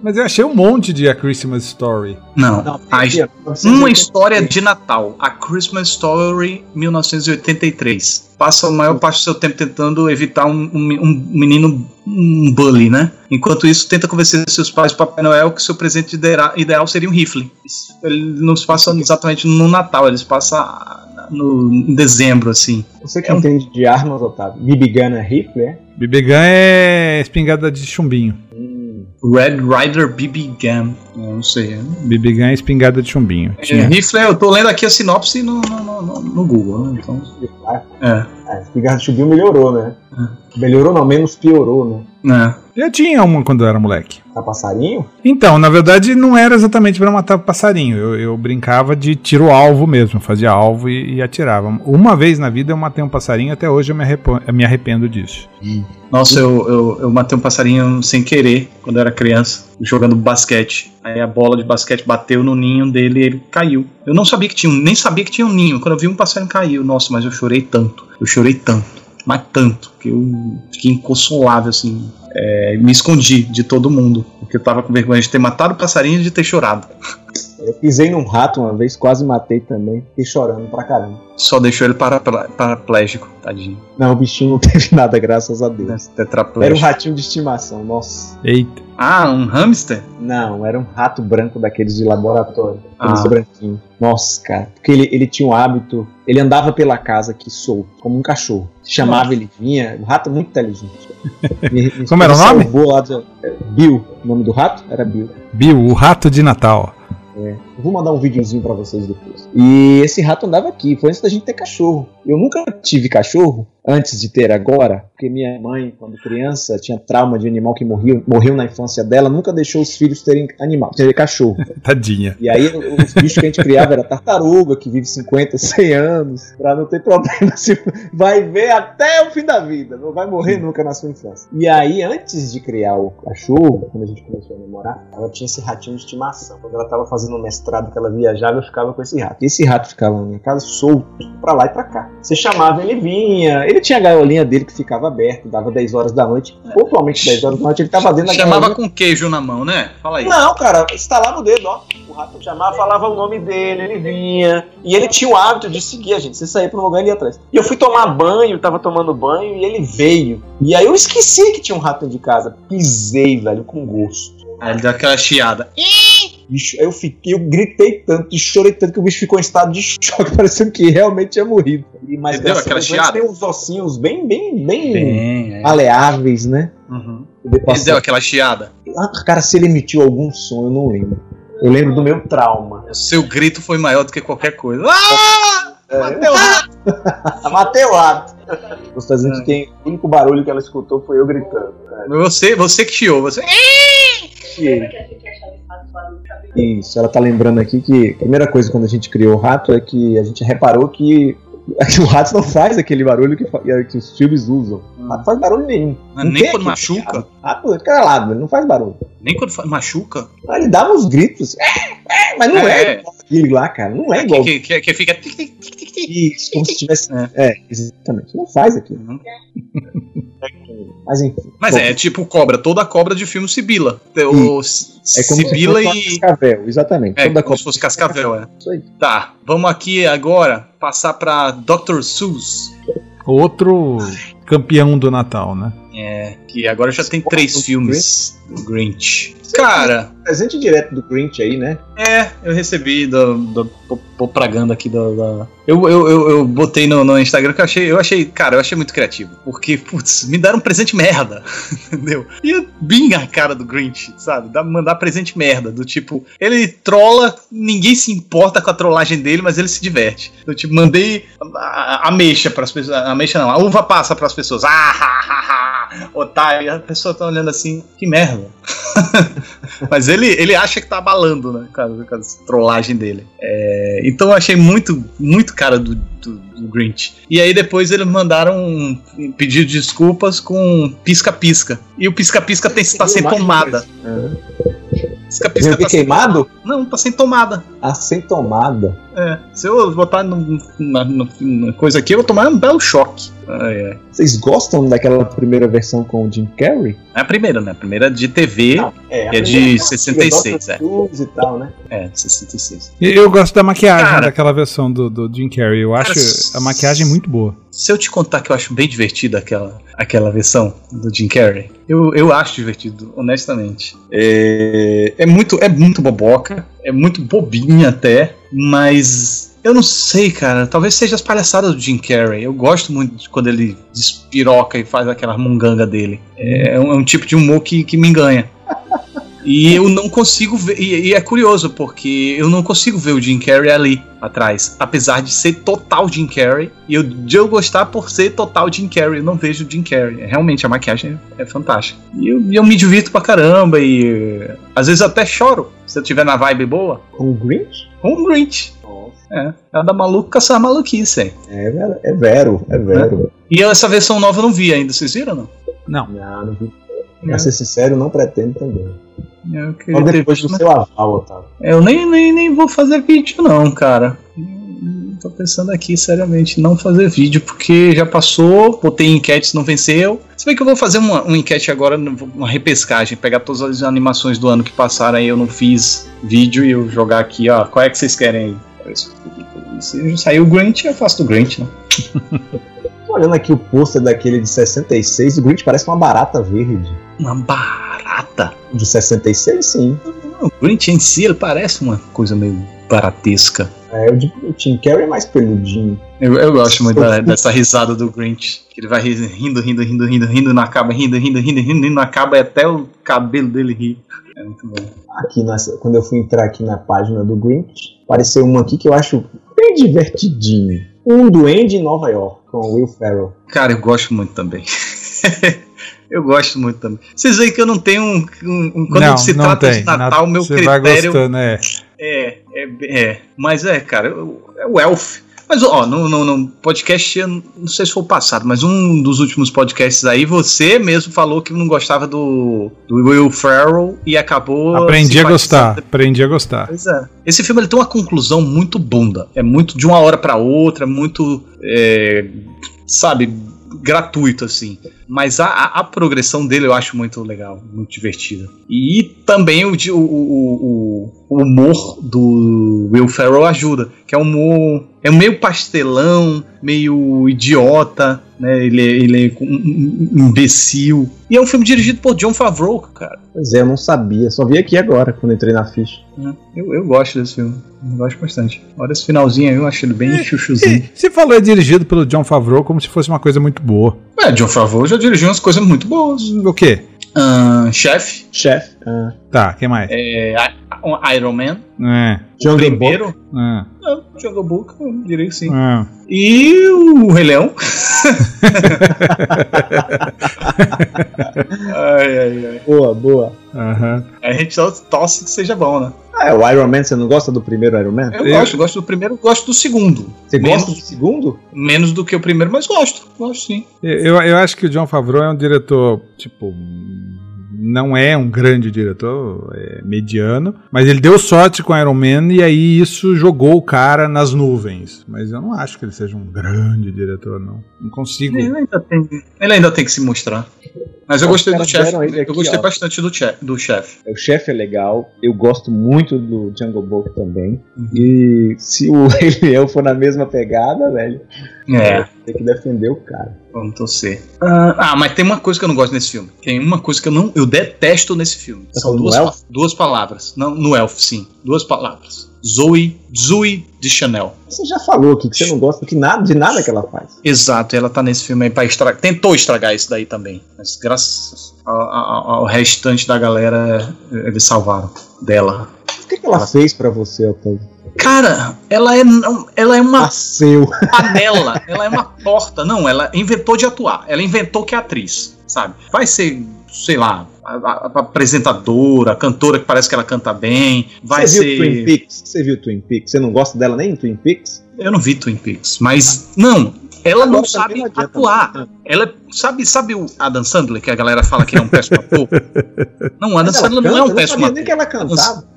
Mas eu achei um monte de A Christmas Story. Não, Não, a, uma 1983. história de Natal, a Christmas Story 1983. Passa a maior parte do seu tempo tentando evitar um, um- um menino um bully, né? Enquanto isso, tenta convencer seus pais, Papai Noel, que seu presente ideal seria um rifle. Isso- Ele não se passa exatamente no Natal, eles passam no, em dezembro, assim. Você que É um- entende de armas, Otávio. BB Gun é rifle, é? BB Gun é espingarda de chumbinho. Red Rider BB Gun. Não sei. BB Gun é espingarda de chumbinho. É, rifle, eu tô lendo aqui a sinopse no, no, no- no Google, né? Então, é. Ah, cigarro de chubinho melhorou, né? Melhorou não, menos piorou, né? é. Eu tinha uma quando eu era moleque. Tá passarinho? Então, na verdade, não era exatamente pra matar passarinho. Eu, eu brincava de tiro-alvo mesmo. Fazia alvo e, e atirava. Uma vez na vida eu matei um passarinho. Até hoje eu me, arrepo- eu me arrependo disso. Nossa, eu, eu, eu matei um passarinho sem querer quando eu era criança, jogando basquete. Aí a bola de basquete bateu no ninho dele e ele caiu. Eu não sabia que tinha nem sabia que tinha um ninho. Quando eu vi um passarinho caiu, nossa, mas eu chorei tanto. Eu chorei tanto. Mas tanto, que eu fiquei inconsolável, assim. É, me escondi de todo mundo. Porque eu tava com vergonha de ter matado o passarinho e de ter chorado. Eu pisei num rato uma vez, quase matei também. Fiquei chorando pra caramba. Só deixou ele para, paraplégico, tadinho. Não, o bichinho não teve nada, graças a Deus. Era um ratinho de estimação, nossa. Eita. Ah, um hamster? Não, era um rato branco daqueles de laboratório. Aqueles Ah. branquinhos. Nossa, cara. Porque ele, ele tinha um hábito. Ele andava pela casa aqui solto, como um cachorro. Chamava, ele vinha. Um rato muito inteligente. Me- me- Como era o me nome? lá do- é, Bill. O nome do rato era Bill. Bill, o rato de Natal. Eu vou mandar um videozinho pra vocês depois. E esse rato andava aqui, foi antes da gente ter cachorro. Eu nunca tive cachorro antes de ter agora, porque minha mãe, quando criança, tinha trauma de animal que morreu, morreu na infância dela, nunca deixou os filhos terem animal, ter cachorro. Tadinha. E aí os bichos que a gente criava era tartaruga, que vive 50, 100 anos, pra não ter problema. se- Vai ver até o fim da vida, não vai morrer nunca na sua infância. E aí, antes de criar o cachorro, quando a gente começou a namorar, ela tinha esse ratinho de estimação. Quando ela tava fazendo mestrado que ela viajava, eu ficava com esse rato. E esse rato ficava na minha casa solto, pra lá e pra cá. Você chamava, ele vinha. Ele tinha a gaiolinha dele que ficava aberta, dava 10 horas da noite. Pontualmente 10 horas da noite, ele tava dentro da Chamava gaiolinha. com queijo na mão, né? Fala aí. Não, cara, instalava o dedo, ó. O rato chamava, falava o nome dele, ele vinha. E ele tinha o hábito de seguir a gente. Você saía pra um lugar e ele ia atrás. E eu fui tomar banho, tava tomando banho e ele veio. E aí eu esqueci que tinha um rato de casa. Pisei, velho, com gosto. Aí ele deu aquela chiada. Aí eu fiquei, eu gritei tanto e chorei tanto que o bicho ficou em estado de choque, parecendo que realmente tinha morrido. E, mas Ele deu graças a aquela chiada? tem uns ossinhos bem, bem, bem, Bem, é. maleáveis, né? Uhum. Ele deu aquela chiada. Ah, cara, se ele emitiu algum som, eu não lembro. Eu lembro do meu trauma. Seu grito foi maior do que qualquer coisa. Ah! Mateu o rato! Matei o rato. Você tá dizendo que quem, o único barulho que ela escutou foi eu gritando. Você, você que chiou. Você... Isso, ela tá lembrando aqui que a primeira coisa quando a gente criou o rato é que a gente reparou que, o rato não faz aquele barulho que, fa- que os filmes usam. O rato não faz barulho nenhum. Não nem quando machuca. Rato, rato fica calado, ele não faz barulho. Nem quando machuca. Ele dava uns gritos, é, é, mas não é, É. aquele lá, cara. Não é igual. Que, que, que fica. tic, tic, tic, tic, tic, Isso, como se tivesse. É. É, exatamente. Não faz aquilo. Uhum. Mas enfim. Mas Bom, é, é tipo cobra, toda cobra de filme Sibila. O É como Sibila se fosse e. cascavel, exatamente. É, Toda como se cobra- fosse cascavel, é. Isso aí. Tá, vamos aqui agora passar pra Dr. Seuss. Outro campeão do Natal, né? É, que agora já tem três filmes do Grinch. Cara, Presente direto do Grinch aí, né? é, eu recebi da do, do- propaganda aqui da. da- Eu, eu, eu, eu botei no, no Instagram que eu achei, eu achei, cara, eu achei muito criativo. Porque, putz, me deram um presente merda. Entendeu? E é bem a cara do Grinch, sabe? Dá mandar presente merda. Do tipo, ele trola, ninguém se importa com a trollagem dele, mas ele se diverte. Do tipo, mandei a, a, ameixa pras pessoas. A ameixa não, a uva passa pras pessoas. Ah, ha, ha, ha, otário. E a pessoa tá olhando assim, que merda. Mas ele, ele acha que tá abalando, né? Com a, com a trollagem dele. É, então eu achei muito, muito cara do, do, do Grinch. E aí depois eles mandaram um pedido de desculpas com pisca-pisca. E o pisca-pisca tem tá sem tomada. Pisca-pisca Vem o que tá sem, queimado? não, tá sem tomada. Ah, sem tomada. É, se eu botar na coisa aqui, eu vou tomar um belo choque. Ai, ai. Vocês gostam daquela primeira versão com o Jim Carrey? É a primeira, né? A primeira de TV é, é de 66, é. e tal, né? é, 66. E Eu gosto da maquiagem Cara. daquela versão do, do Jim Carrey. Eu acho Cara, a maquiagem muito boa. Se eu te contar que eu acho bem divertida aquela, aquela versão do Jim Carrey, eu, eu acho divertido, honestamente. É, é muito é muito boboca, é muito bobinha até, mas eu não sei, cara. Talvez seja as palhaçadas do Jim Carrey. Eu gosto muito de quando ele despiroca e faz aquela munganga dele. É um, é um tipo de humor que, que me enganha. E eu não consigo ver. E, e é curioso, porque eu não consigo ver o Jim Carrey ali atrás. Apesar de ser total Jim Carrey. E eu, de eu gostar por ser total Jim Carrey. Eu não vejo o Jim Carrey. Realmente, a maquiagem é, é fantástica. E eu, eu me divirto pra caramba. E às vezes até choro. Se eu tiver na vibe boa. Com o Grinch? Com o Grinch. É, é da maluca essa maluquice aí. É, vero, é vero, é vero. E essa versão nova eu não vi ainda, vocês viram não? Não. Não, não vi. Pra ser sincero, não pretendo também. Eu, Só ter depois visto, do mas- seu aval, Otávio. eu nem, nem, nem vou fazer vídeo não, cara. Tô pensando aqui, seriamente, não fazer vídeo, porque já passou, botei enquete, não venceu. Se bem que eu vou fazer uma, uma enquete agora, uma repescagem, pegar todas as animações do ano que passaram aí, eu não fiz vídeo e eu jogar aqui, ó, qual é que vocês querem aí? Se saiu o Grinch, eu faço do Grinch, né? Tô olhando aqui o pôster daquele de 66, o Grinch parece uma barata verde. Uma barata. De 66, sim. O Grinch em si, ele parece uma coisa meio baratesca. É, o de o Tim Carrey é mais peludinho. Eu, eu gosto muito da- dessa risada do Grinch. Que ele vai ri- rindo, rindo, rindo, rindo, rindo, não acaba, rindo, rindo, rindo, rindo, e não acaba, e até o cabelo dele ri. É muito bom. Aqui nessa, quando eu fui entrar aqui na página do Grinch, apareceu um aqui que eu acho bem divertidinho. Um duende em Nova York, com o Will Ferrell. Cara, eu gosto muito também. eu gosto muito também. Vocês veem que eu não tenho um. um- um- quando não, se não trata tem. de Natal, Na- meu Você vai critério gostando, é. é, é, é. Mas é, cara, é o Elf. Mas, ó, no, no, no podcast, não sei se foi o passado, mas um dos últimos podcasts aí, você mesmo falou que não gostava do, do Will Ferrell e acabou. Aprendi a gostar. Aprendi a gostar. Pois é. Esse filme ele tem uma conclusão muito bunda. É muito de uma hora pra outra, é muito. é, sabe, gratuito, assim. Mas a, a, a progressão dele eu acho muito legal, muito divertida. E também o, o, o- o humor do Will Ferrell ajuda, que é um humor. É meio pastelão, meio idiota, né? Ele, é- ele é um, imbecil. E é um filme dirigido por John Favreau, cara. Pois é, eu não sabia, só vi aqui agora, quando entrei na ficha. né? Eu, eu gosto desse filme. Eu gosto bastante. Olha esse finalzinho aí, eu achei ele bem chuchuzinho. E, você falou é dirigido pelo John Favreau como se fosse uma coisa muito boa. É, John Favreau já dirigiu umas coisas muito boas. O quê? Ahn, Chef, Chefe. Ah, Tá, quem mais? é, Iron Man, É. Jungle Book. primeiro. é, Não, Jungle Book, eu diria que sim. é. E o Rei Leão. ai, ai, ai. Boa, boa. Aham. A gente só torce que seja bom, né? Ah, é o Iron Man, você não gosta do primeiro Iron Man? Eu, Eu- gosto, gosto do primeiro, gosto do segundo. Você menos, gosta do segundo? menos do que o primeiro, mas gosto. Gosto sim. Eu, eu acho que o John Favreau é um diretor, tipo, não é um grande diretor, é mediano, mas ele deu sorte com Iron Man e aí isso jogou o cara nas nuvens. Mas eu não acho que ele seja um grande diretor, não. Não consigo. Ele ainda tem, ele ainda tem que se mostrar. Mas eu Os gostei do chefe. Eu aqui, gostei ó. bastante do chefe. Do chefe. O chefe é legal, eu gosto muito do Jungle Book também. E se o Rei Leão for na mesma pegada, velho, É. tem que defender o cara. Vamos torcer. Ah, ah, mas tem uma coisa que eu não gosto nesse filme. Tem uma coisa que eu não, eu detesto nesse filme. São duas, duas palavras. Não, no Elf, sim. Duas palavras. Zoe, Zoe de Chanel. Você já falou aqui que você não gosta de nada, de nada que ela faz. Exato, ela tá nesse filme aí pra estragar. Tentou estragar isso daí também. Mas graças ao, ao- ao restante da galera, eles salvaram dela. O que, que ela fez pra você, Otávio? Cara, ela é, ela é uma Nasceu. panela, ela é uma porta. Não, ela inventou de atuar. Ela inventou que é atriz, sabe? Vai ser, sei lá, a, a- a apresentadora, a cantora que parece que ela canta bem. Vai Você viu Twin ser. Peaks? Você viu Twin Peaks? Você não gosta dela nem em Twin Peaks? Eu não vi Twin Peaks, mas não. Ela não sabe não atuar. Ela sabe, sabe o Adam Sandler que a galera fala que é um péssimo ator? Não, Adam ela Sandler não é canta? um Eu péssimo sabia ator. nem que ela cantava.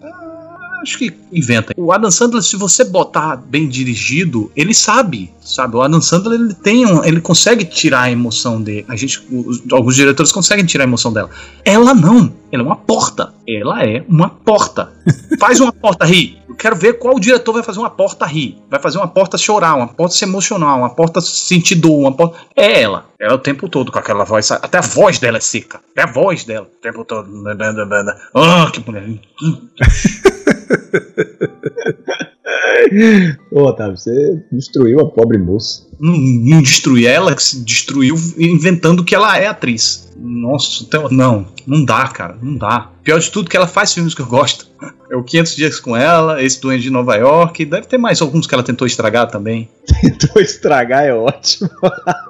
Acho que inventa. O Adam Sandler, se você botar bem dirigido, ele sabe, sabe? O Adam Sandler ele tem, um, ele consegue tirar a emoção dele. A gente, os- alguns diretores conseguem tirar a emoção dela. Ela não. Ela é uma porta. Ela é uma porta. Faz uma porta rir. Eu quero ver qual diretor vai fazer uma porta rir. Vai fazer uma porta chorar, uma porta se emocionar, uma porta sentir dor, uma porta. É ela. Ela o tempo todo com aquela voz. Até a voz dela é seca. É a voz dela o tempo todo. Ah, que mulher. Ô, Otávio, você destruiu a pobre moça. não, não ela, que se destruiu inventando que ela é atriz. Nossa, então, não, não dá, cara, não dá. Pior de tudo que ela faz filmes que eu gosto. É o 500 Dias com Ela, esse Duende de Nova York, deve ter mais alguns que ela tentou estragar também. Tentou estragar, é ótimo.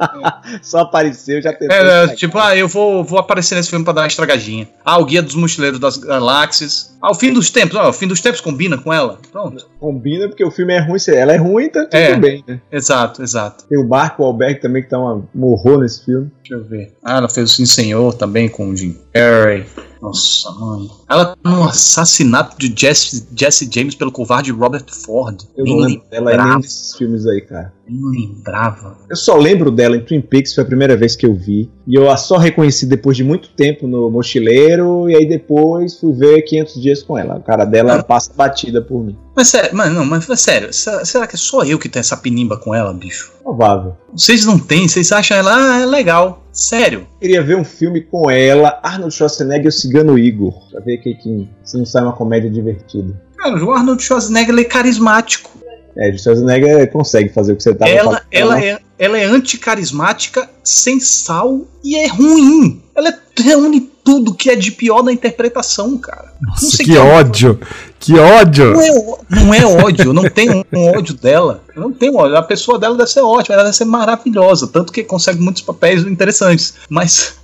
Só apareceu, já tentou É, é, tipo, ah, eu vou, vou aparecer nesse filme pra dar uma estragadinha. Ah, o Guia dos Mochileiros das Galáxias. Ah, o Fim dos Tempos, ah, o Fim dos Tempos combina com ela. Pronto. Combina porque o filme é ruim, se ela é ruim, tá tudo É. bem, né? Exato, exato. Tem o Marco Alberg também que tá uma morrou nesse filme. Deixa eu ver. Ah, ela fez o Senhor também com o Jim Carrey. Nossa, mano. Ela tá no assassinato de Jesse, Jesse James pelo covarde Robert Ford. Eu Nem não lembro dela em desses filmes aí, cara. nem lembrava. Eu só lembro dela em Twin Peaks, foi a primeira vez que eu vi. E eu a só reconheci depois de muito tempo no Mochileiro. E aí depois fui ver 500 Dias com ela. A cara dela passa batida por mim. Mas sério, mano, não, mas sério, será, que é só eu que tenho essa pinimba com ela, bicho? Provável. Vocês não têm, vocês acham ela, ah, é legal. Sério. Queria ver um filme com ela, Arnold Schwarzenegger e o Cigano Igor. Pra ver que, que se não sai uma comédia divertida. Cara, o Arnold Schwarzenegger é carismático. É, o Schwarzenegger consegue fazer o que você tava ela, fazendo. ela, é, ela é anticarismática, sem sal e é ruim. Ela é- reúne tudo que é de pior na interpretação, cara. Não Nossa, sei que que é- ódio! Que ódio! Não é, não é ódio, eu não tenho um ódio dela. Eu não tenho ódio. A pessoa dela deve ser ótima, ela deve ser maravilhosa. Tanto que consegue muitos papéis interessantes. Mas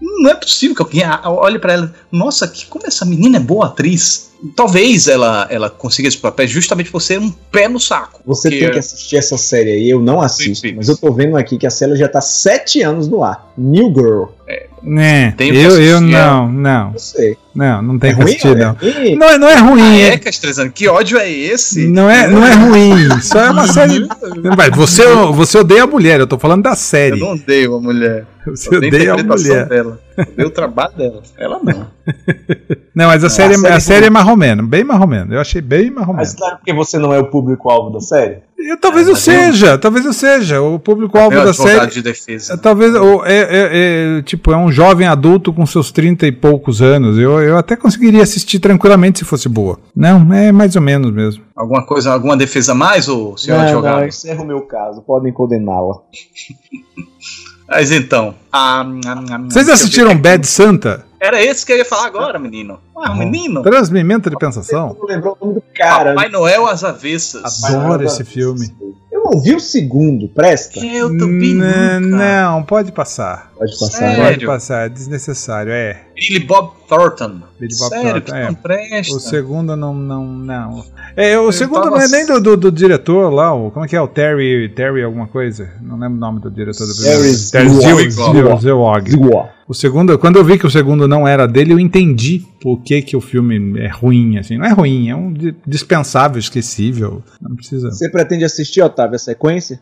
não é possível que alguém olhe pra ela. Nossa, que, como essa menina é boa atriz. Talvez ela, ela consiga esse papel justamente por ser um pé no saco. Você Porque- tem que assistir essa série aí, eu não assisto, Peaks. mas eu tô vendo aqui que a série já tá sete anos no ar. New Girl. Né? Tenho que Eu, eu assistir não, não, Não sei. não, não tem é que ruim, assistir, não. Ih, Não, é- não é ruim, Ah, é, é, Castrezano, que ódio é esse? não é, não é ruim, só é uma série. Vai, você, você odeia a mulher, eu tô falando da Eu série. não odeio a mulher. Você Eu odeio odeia a interpretação mulher. dela. Eu odeio o trabalho dela. Ela não. Não, mas a série, a série a série é marromeno, bem marromeno. Eu achei bem marromeno. mas claro porque você não é o público-alvo da série? Eu, talvez É, eu mas eu- seja, talvez eu seja. O público-alvo É da série. de defesa. é, Talvez o- é, é- é, tipo, é um jovem adulto com seus 30 e poucos anos. Eu, eu até conseguiria assistir tranquilamente se fosse boa. Não, é mais ou menos mesmo. Alguma coisa, alguma defesa a mais, ô senhor não, advogado? não, encerra o meu caso. Podem condená-la. Mas então. ah, ah, ah, Vocês assistiram. Bad Santa? Era esse que eu ia falar agora, menino. Ah, menino. Transmimento de pensação? Não lembrou o nome do cara. Papai Noel às avessas. Adoro esse filme. Eu não vi o segundo, presta? Eu também N- nunca. Não, pode passar. Pode passar. Sério? né? Pode passar, é desnecessário, é. Billy Bob Thornton. Billy Bob Sério, Thornton, que é. não presta. O segundo não, não, não. É, o segundo tava não é nem do, do, do diretor lá, o, como é que é? O Terry, Terry alguma coisa? Não lembro o nome do diretor do primeiro. Terry. Zwick. O segundo, quando eu vi que o segundo não era dele, eu entendi por que, que o filme é ruim, assim. Não é ruim, é um di- dispensável, esquecível. Não precisa. Você pretende assistir, Otávio, a sequência?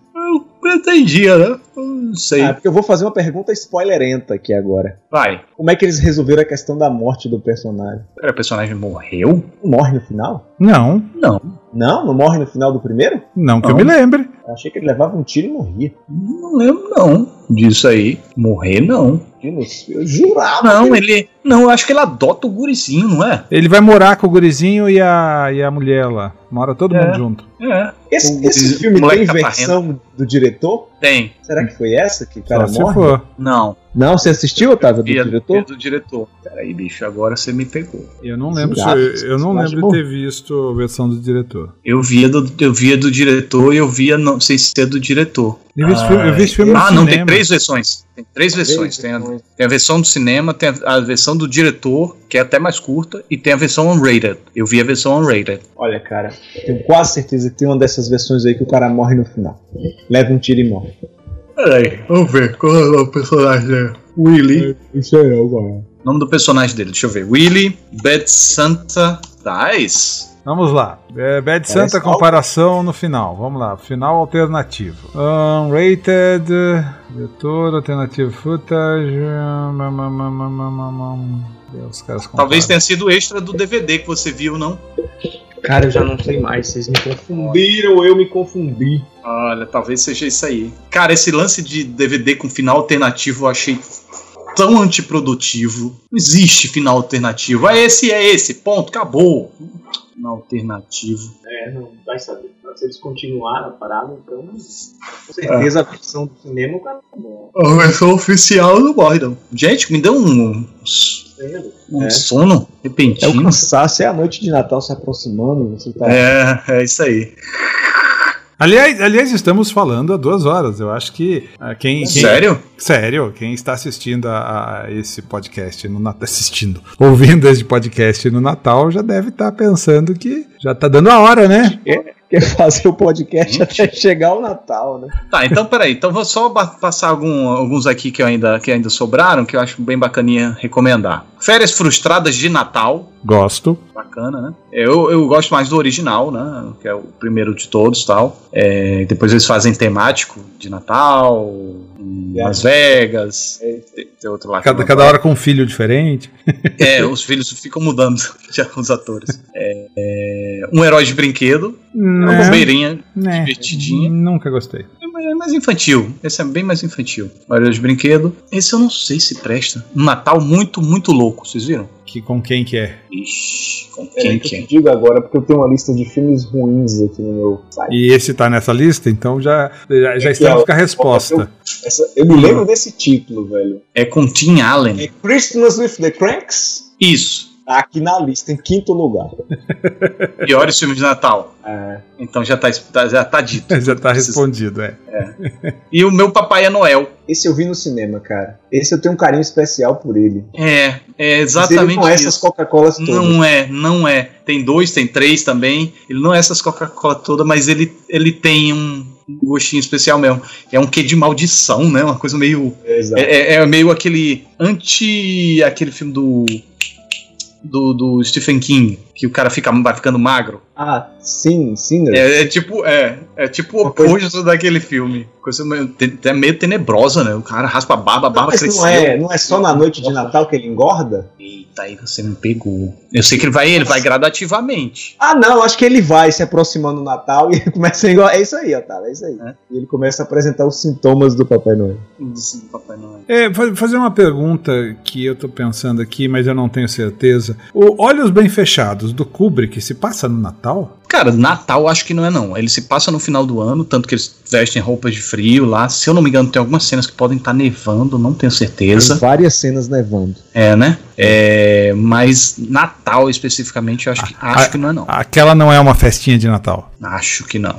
Eu pretendia, né? Eu Não sei. Ah, porque eu vou fazer uma pergunta spoilerenta aqui agora. Vai. Como é que eles resolveram a questão da morte do personagem? Pera, o personagem morreu? Morre no final? Não, Não. Não? Não morre no final do primeiro? não que eu Não. me lembre. Eu achei que ele levava um tiro e morria. Não lembro, não. Disso aí. Morrer, não. Eu jurava. Não, que ele. Não, eu acho que ele adota o gurizinho, não é? Ele vai morar com o gurizinho e a, e a mulher lá. Mora todo É. mundo junto. É. Esse, o- esse filme tem catarrento. versão do diretor? Tem. Será que foi essa que o cara Só se morre? for. Não. Não, você assistiu, Otávio, do Via, diretor? do diretor. Peraí, bicho, agora você me pegou. Eu não lembro, Jurava, se, eu não lembro de ter visto a versão do diretor. Eu via do, eu via do diretor e eu via não sei se é do diretor. Eu vi esse filme, eu vi esse filme no Ah, não, tem cinema. Três versões. Tem três versões. Tem a, tem a versão do cinema, tem a, a versão do diretor, que é até mais curta, e tem a versão unrated. Eu vi a versão unrated. Olha, cara, tenho quase certeza que tem uma dessas versões aí que o cara morre no final. Leva um tiro e morre. Peraí, vamos ver qual é o personagem dele. Willy. Isso aí, eu gosto. O nome do personagem dele, deixa eu ver. Willy Bad Santa Dice. Vamos lá. É, Bad Parece Santa comparação no final. Vamos lá. Final alternativo. Unrated. Diretor, alternativo footage. Os caras Talvez tenha sido extra do DVD que você viu, não? Cara, eu já não sei mais, vocês me confundiram, eu me confundi. Olha, talvez seja isso aí. Cara, esse lance de DVD com final alternativo eu achei tão antiprodutivo. Não existe final alternativo. É esse, é esse. Ponto, acabou. Final alternativo. É, não vai saber. Se eles continuaram a parada, então. Com certeza a versão do cinema o cara tá bom. A versão oficial não morre, não. Gente, me deu um, um É. sono É o repentino. cansaço, é a noite de Natal se aproximando, você tá. É, é isso aí. Aliás, aliás, estamos falando há duas horas. Eu acho que ah, quem, quem- Sério? Sério, quem está assistindo a, a esse podcast no Natal, assistindo, ouvindo esse podcast no Natal, já deve estar pensando que já está dando a hora, né? Quer fazer o podcast até chegar o Natal, né? Tá, então peraí. Então vou só passar algum- alguns aqui que, eu ainda, que ainda sobraram, que eu acho bem bacaninha recomendar. Férias Frustradas de Natal. Gosto. Bacana, né? Eu, eu gosto mais do original, né? Que é o primeiro de todos tal. É, depois eles fazem temático de Natal, em Las Vegas. Tem, tem outro lá. Cada, não cada hora com um filho diferente. É, os filhos ficam mudando já os atores. É, é, um herói de brinquedo. É uma Né, bobeirinha. né, divertidinha. Nunca gostei. É mais infantil. Esse é bem mais infantil. Herói de brinquedo. Esse eu não sei se presta. Um Natal muito, muito louco. Vocês viram? Que, com quem que é? Ixi, com É, quem que que eu é? te digo agora, porque eu tenho uma lista de filmes ruins aqui no meu site. E esse tá nessa lista, então já, já, já estamos com a resposta. Essa- eu me lembro desse título, velho. É com Tim Allen. É Christmas with the Cranks? Isso. Tá aqui na lista, em quinto lugar. Piores filmes de Natal. É. Então já tá, tá- já tá dito. Já tá respondido, é. E o meu Papai é Noel. Esse eu vi no cinema, cara. Esse eu tenho um carinho especial por ele. É, é Mas ele exatamente não é essas. Coca-Colas todas. Não é, não é. Tem dois, tem três também. Ele não é essas Coca-Cola toda, mas ele, ele tem um gostinho especial mesmo. É um quê de maldição, né? Uma coisa meio. É, é- é meio aquele. Anti. aquele filme do. Do, do Stephen King, que o cara fica, vai ficando magro. Ah, sim, sim. né? É, é tipo, é, é tipo o Uma coisa- oposto daquele filme. Coisa meio, te- até meio tenebrosa, né? O cara raspa a barba, a barba Mas cresceu. não é, não é só na noite de Natal que ele engorda? Eita, aí você me pegou. Eu sei que ele vai, ele vai gradativamente. Ah, não, acho que ele vai se aproximando do Natal e ele começa a engordar. É isso aí, Otávio, é isso aí. É. E ele começa a apresentar os sintomas do Papai Noel. Do Papai Noel. É, fa- fazer uma pergunta que eu tô pensando aqui, mas eu não tenho certeza. O Olhos Bem Fechados, do Kubrick, se passa no Natal? Cara, Natal acho que não é não. Ele se passa no final do ano, tanto que eles vestem roupas de frio lá. Se eu não me engano, tem algumas cenas que podem estar nevando, não tenho Tem certeza. várias cenas nevando. É, né? É, mas Natal especificamente, eu acho que, acho ah, que não é não. Aquela não é uma festinha de Natal. Acho que não.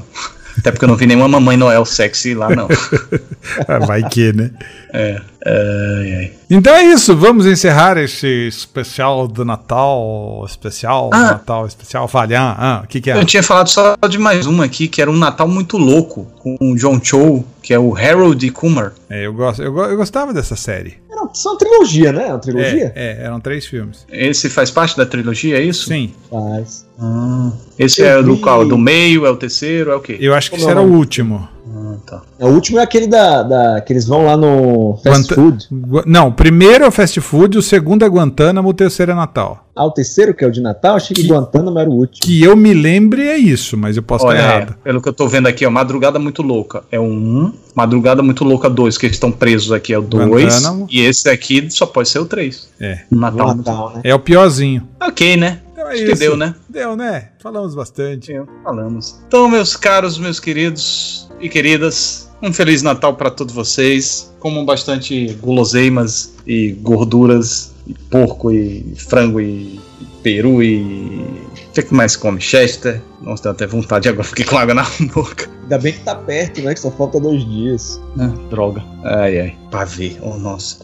Até porque eu não vi nenhuma Mamãe Noel sexy lá, não. Ah, Vai que, né? É. Ai, ai. Então é isso, vamos encerrar esse especial do Natal, especial Ah. Natal, especial Falhar. Ah, o que que é? Eu tinha falado só de mais uma aqui, que era um Natal muito louco, com o John Cho, que é o Harold e Kumar. É, eu, gosto, eu, eu gostava dessa série. Uma, uma trilogia, né? Uma trilogia? É, é, eram três filmes. Esse faz parte da trilogia, é isso? Sim. Faz. Ah, esse Eu é do vi- qual? Do meio, é o terceiro, é o quê? Eu acho que esse é o era o último. Ah, tá. O último é aquele da, da- que eles vão lá no fast Guanta- food. Gua- Não, o primeiro é o fast food, o segundo é Guantánamo, o terceiro é Natal. Ah, o terceiro, que é o de Natal, achei que, Que- Guantánamo era o último. Que eu me lembre é isso, mas eu posso Olha, estar é, errado. pelo que eu tô vendo aqui, ó, Madrugada Muito Louca é o 1, Madrugada Muito Louca 2, que eles estão presos aqui é o 2, Guantánamo. e esse aqui só pode ser o 3. É. Natal. No Natal, né? É o piorzinho. Ok, né? Então é Acho que isso. deu, né? Deu, né? Falamos bastante. Sim, falamos. Então, meus caros, meus queridos e queridas, um Feliz Natal para todos vocês. Comam bastante guloseimas e gorduras, e porco e frango e, e peru e. O que que mais come? Chester. Nossa, deu até vontade agora, fiquei com água na boca. Ainda bem que tá perto, né? Que só falta dois dias. Ah, droga. Ai, ai. Pavê. Oh, nossa.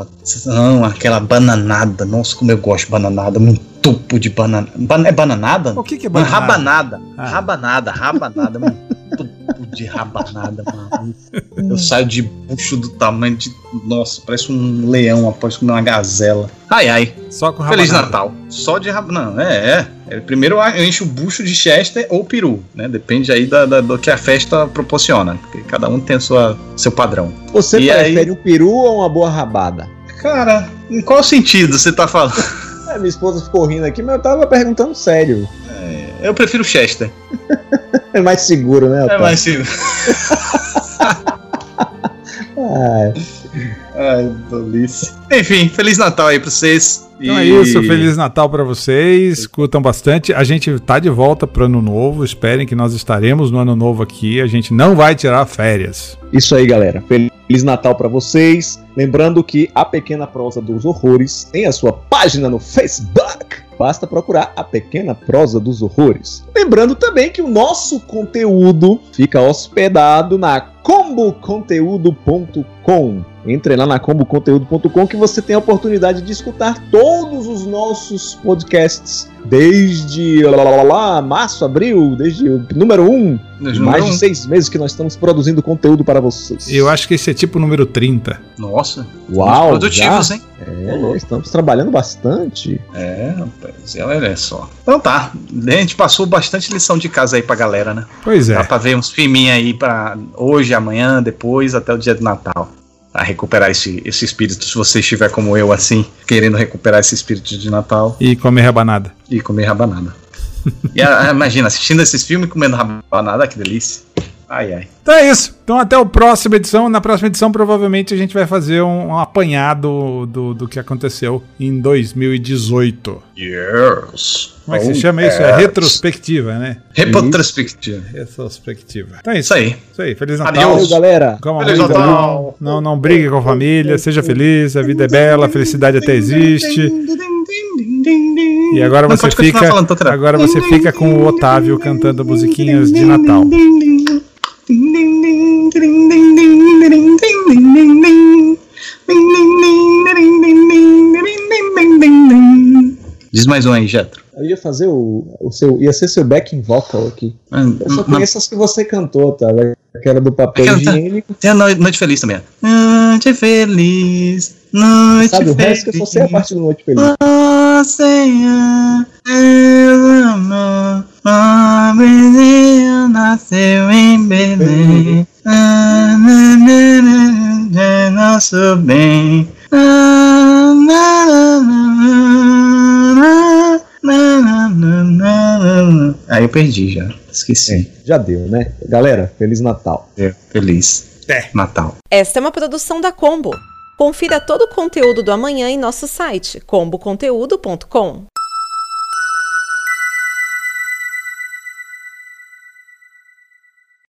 Não, aquela bananada. Nossa, como eu gosto de bananada. Um tupo de banana. Ban é bananada? O que, que é Uma banana? rabanada. Ah. Rabanada, rabanada. De rabanada, mano. Eu saio de bucho do tamanho de. Nossa, parece um leão após comer uma gazela. Ai, ai. Só com Feliz rabanada. Natal. Só de rabanada. Não, é, é. É, Primeiro eu encho o bucho de Chester ou peru, né? Depende aí da, da- do que a festa proporciona. Porque cada um tem sua, seu padrão. Você E prefere aí? um peru ou uma boa rabada? Cara, em qual sentido você tá falando? É, minha esposa ficou rindo aqui, mas eu tava perguntando sério. Eu prefiro Chester. É mais seguro, né? É mais sim. Ah, Ai, dolice. Enfim, Feliz Natal aí pra vocês. Então é E- isso, Feliz Natal pra vocês, curtam bastante. A gente tá de volta pro Ano Novo, esperem que nós estaremos no Ano Novo aqui. A gente não vai tirar férias. Isso aí, galera. Feliz Natal pra vocês. Lembrando que a Pequena Prosa dos Horrores tem a sua página no Facebook. Basta procurar a Pequena Prosa dos Horrores. Lembrando também que o nosso conteúdo fica hospedado na comboconteúdo.com. Entre lá na comboconteúdo.com que você tem a oportunidade de escutar todos os nossos podcasts desde lá, lá, lá, lá, março, abril, desde o número 1, um, mais um. de seis meses que nós estamos produzindo conteúdo para vocês. Eu acho que esse é tipo o número 30. Nossa, Uau, produtivos, já? hein? É, estamos trabalhando bastante. É, rapaz, olha só. Então tá, a gente passou bastante lição de casa aí pra galera, né? Pois Dá é. pra ver uns filminhos aí pra hoje, amanhã, depois, até o dia do Natal. Pra recuperar esse, esse espírito, se você estiver como eu, assim, querendo recuperar esse espírito de Natal E comer rabanada. e comer rabanada. e ah, imagina, assistindo esses filmes e comendo rabanada, que delícia. Ai, ai. Então é isso. Então até a próxima edição. Na próxima edição, provavelmente, a gente vai fazer um, um apanhado do, do que aconteceu em 2018. Yes. Como é que se Oh, chama isso? É yes. retrospectiva, né? Retrospectiva. Retrospectiva. Então é isso. Isso aí. Isso aí. Feliz Natal. Adeus. Valeu, galera. Coma Feliz Natal. Não, não brigue com a família, seja feliz, a vida é bela, a felicidade até existe. E agora você fica, falando, agora você fica com o Otávio cantando musiquinhas de Natal. Diz mais um aí, Jetro. Eu ia fazer o, o seu. Ia ser seu backing vocal aqui. Eu só conheço as que você cantou, tá? Aquela do papel Aquela tá- higiênico. Tem a Noite, Feliz também. Noite Feliz, Noite Sabe o Feliz. resto que eu só sei a parte do Noite Feliz. Você é amor, uma bebezinha nasceu em isso bem. Aí eu perdi já, esqueci. É, já deu, né? Galera, Feliz Natal. É, feliz é. Natal. Esta é uma produção da Combo. Confira todo o conteúdo do amanhã em nosso site comboconteúdo.com.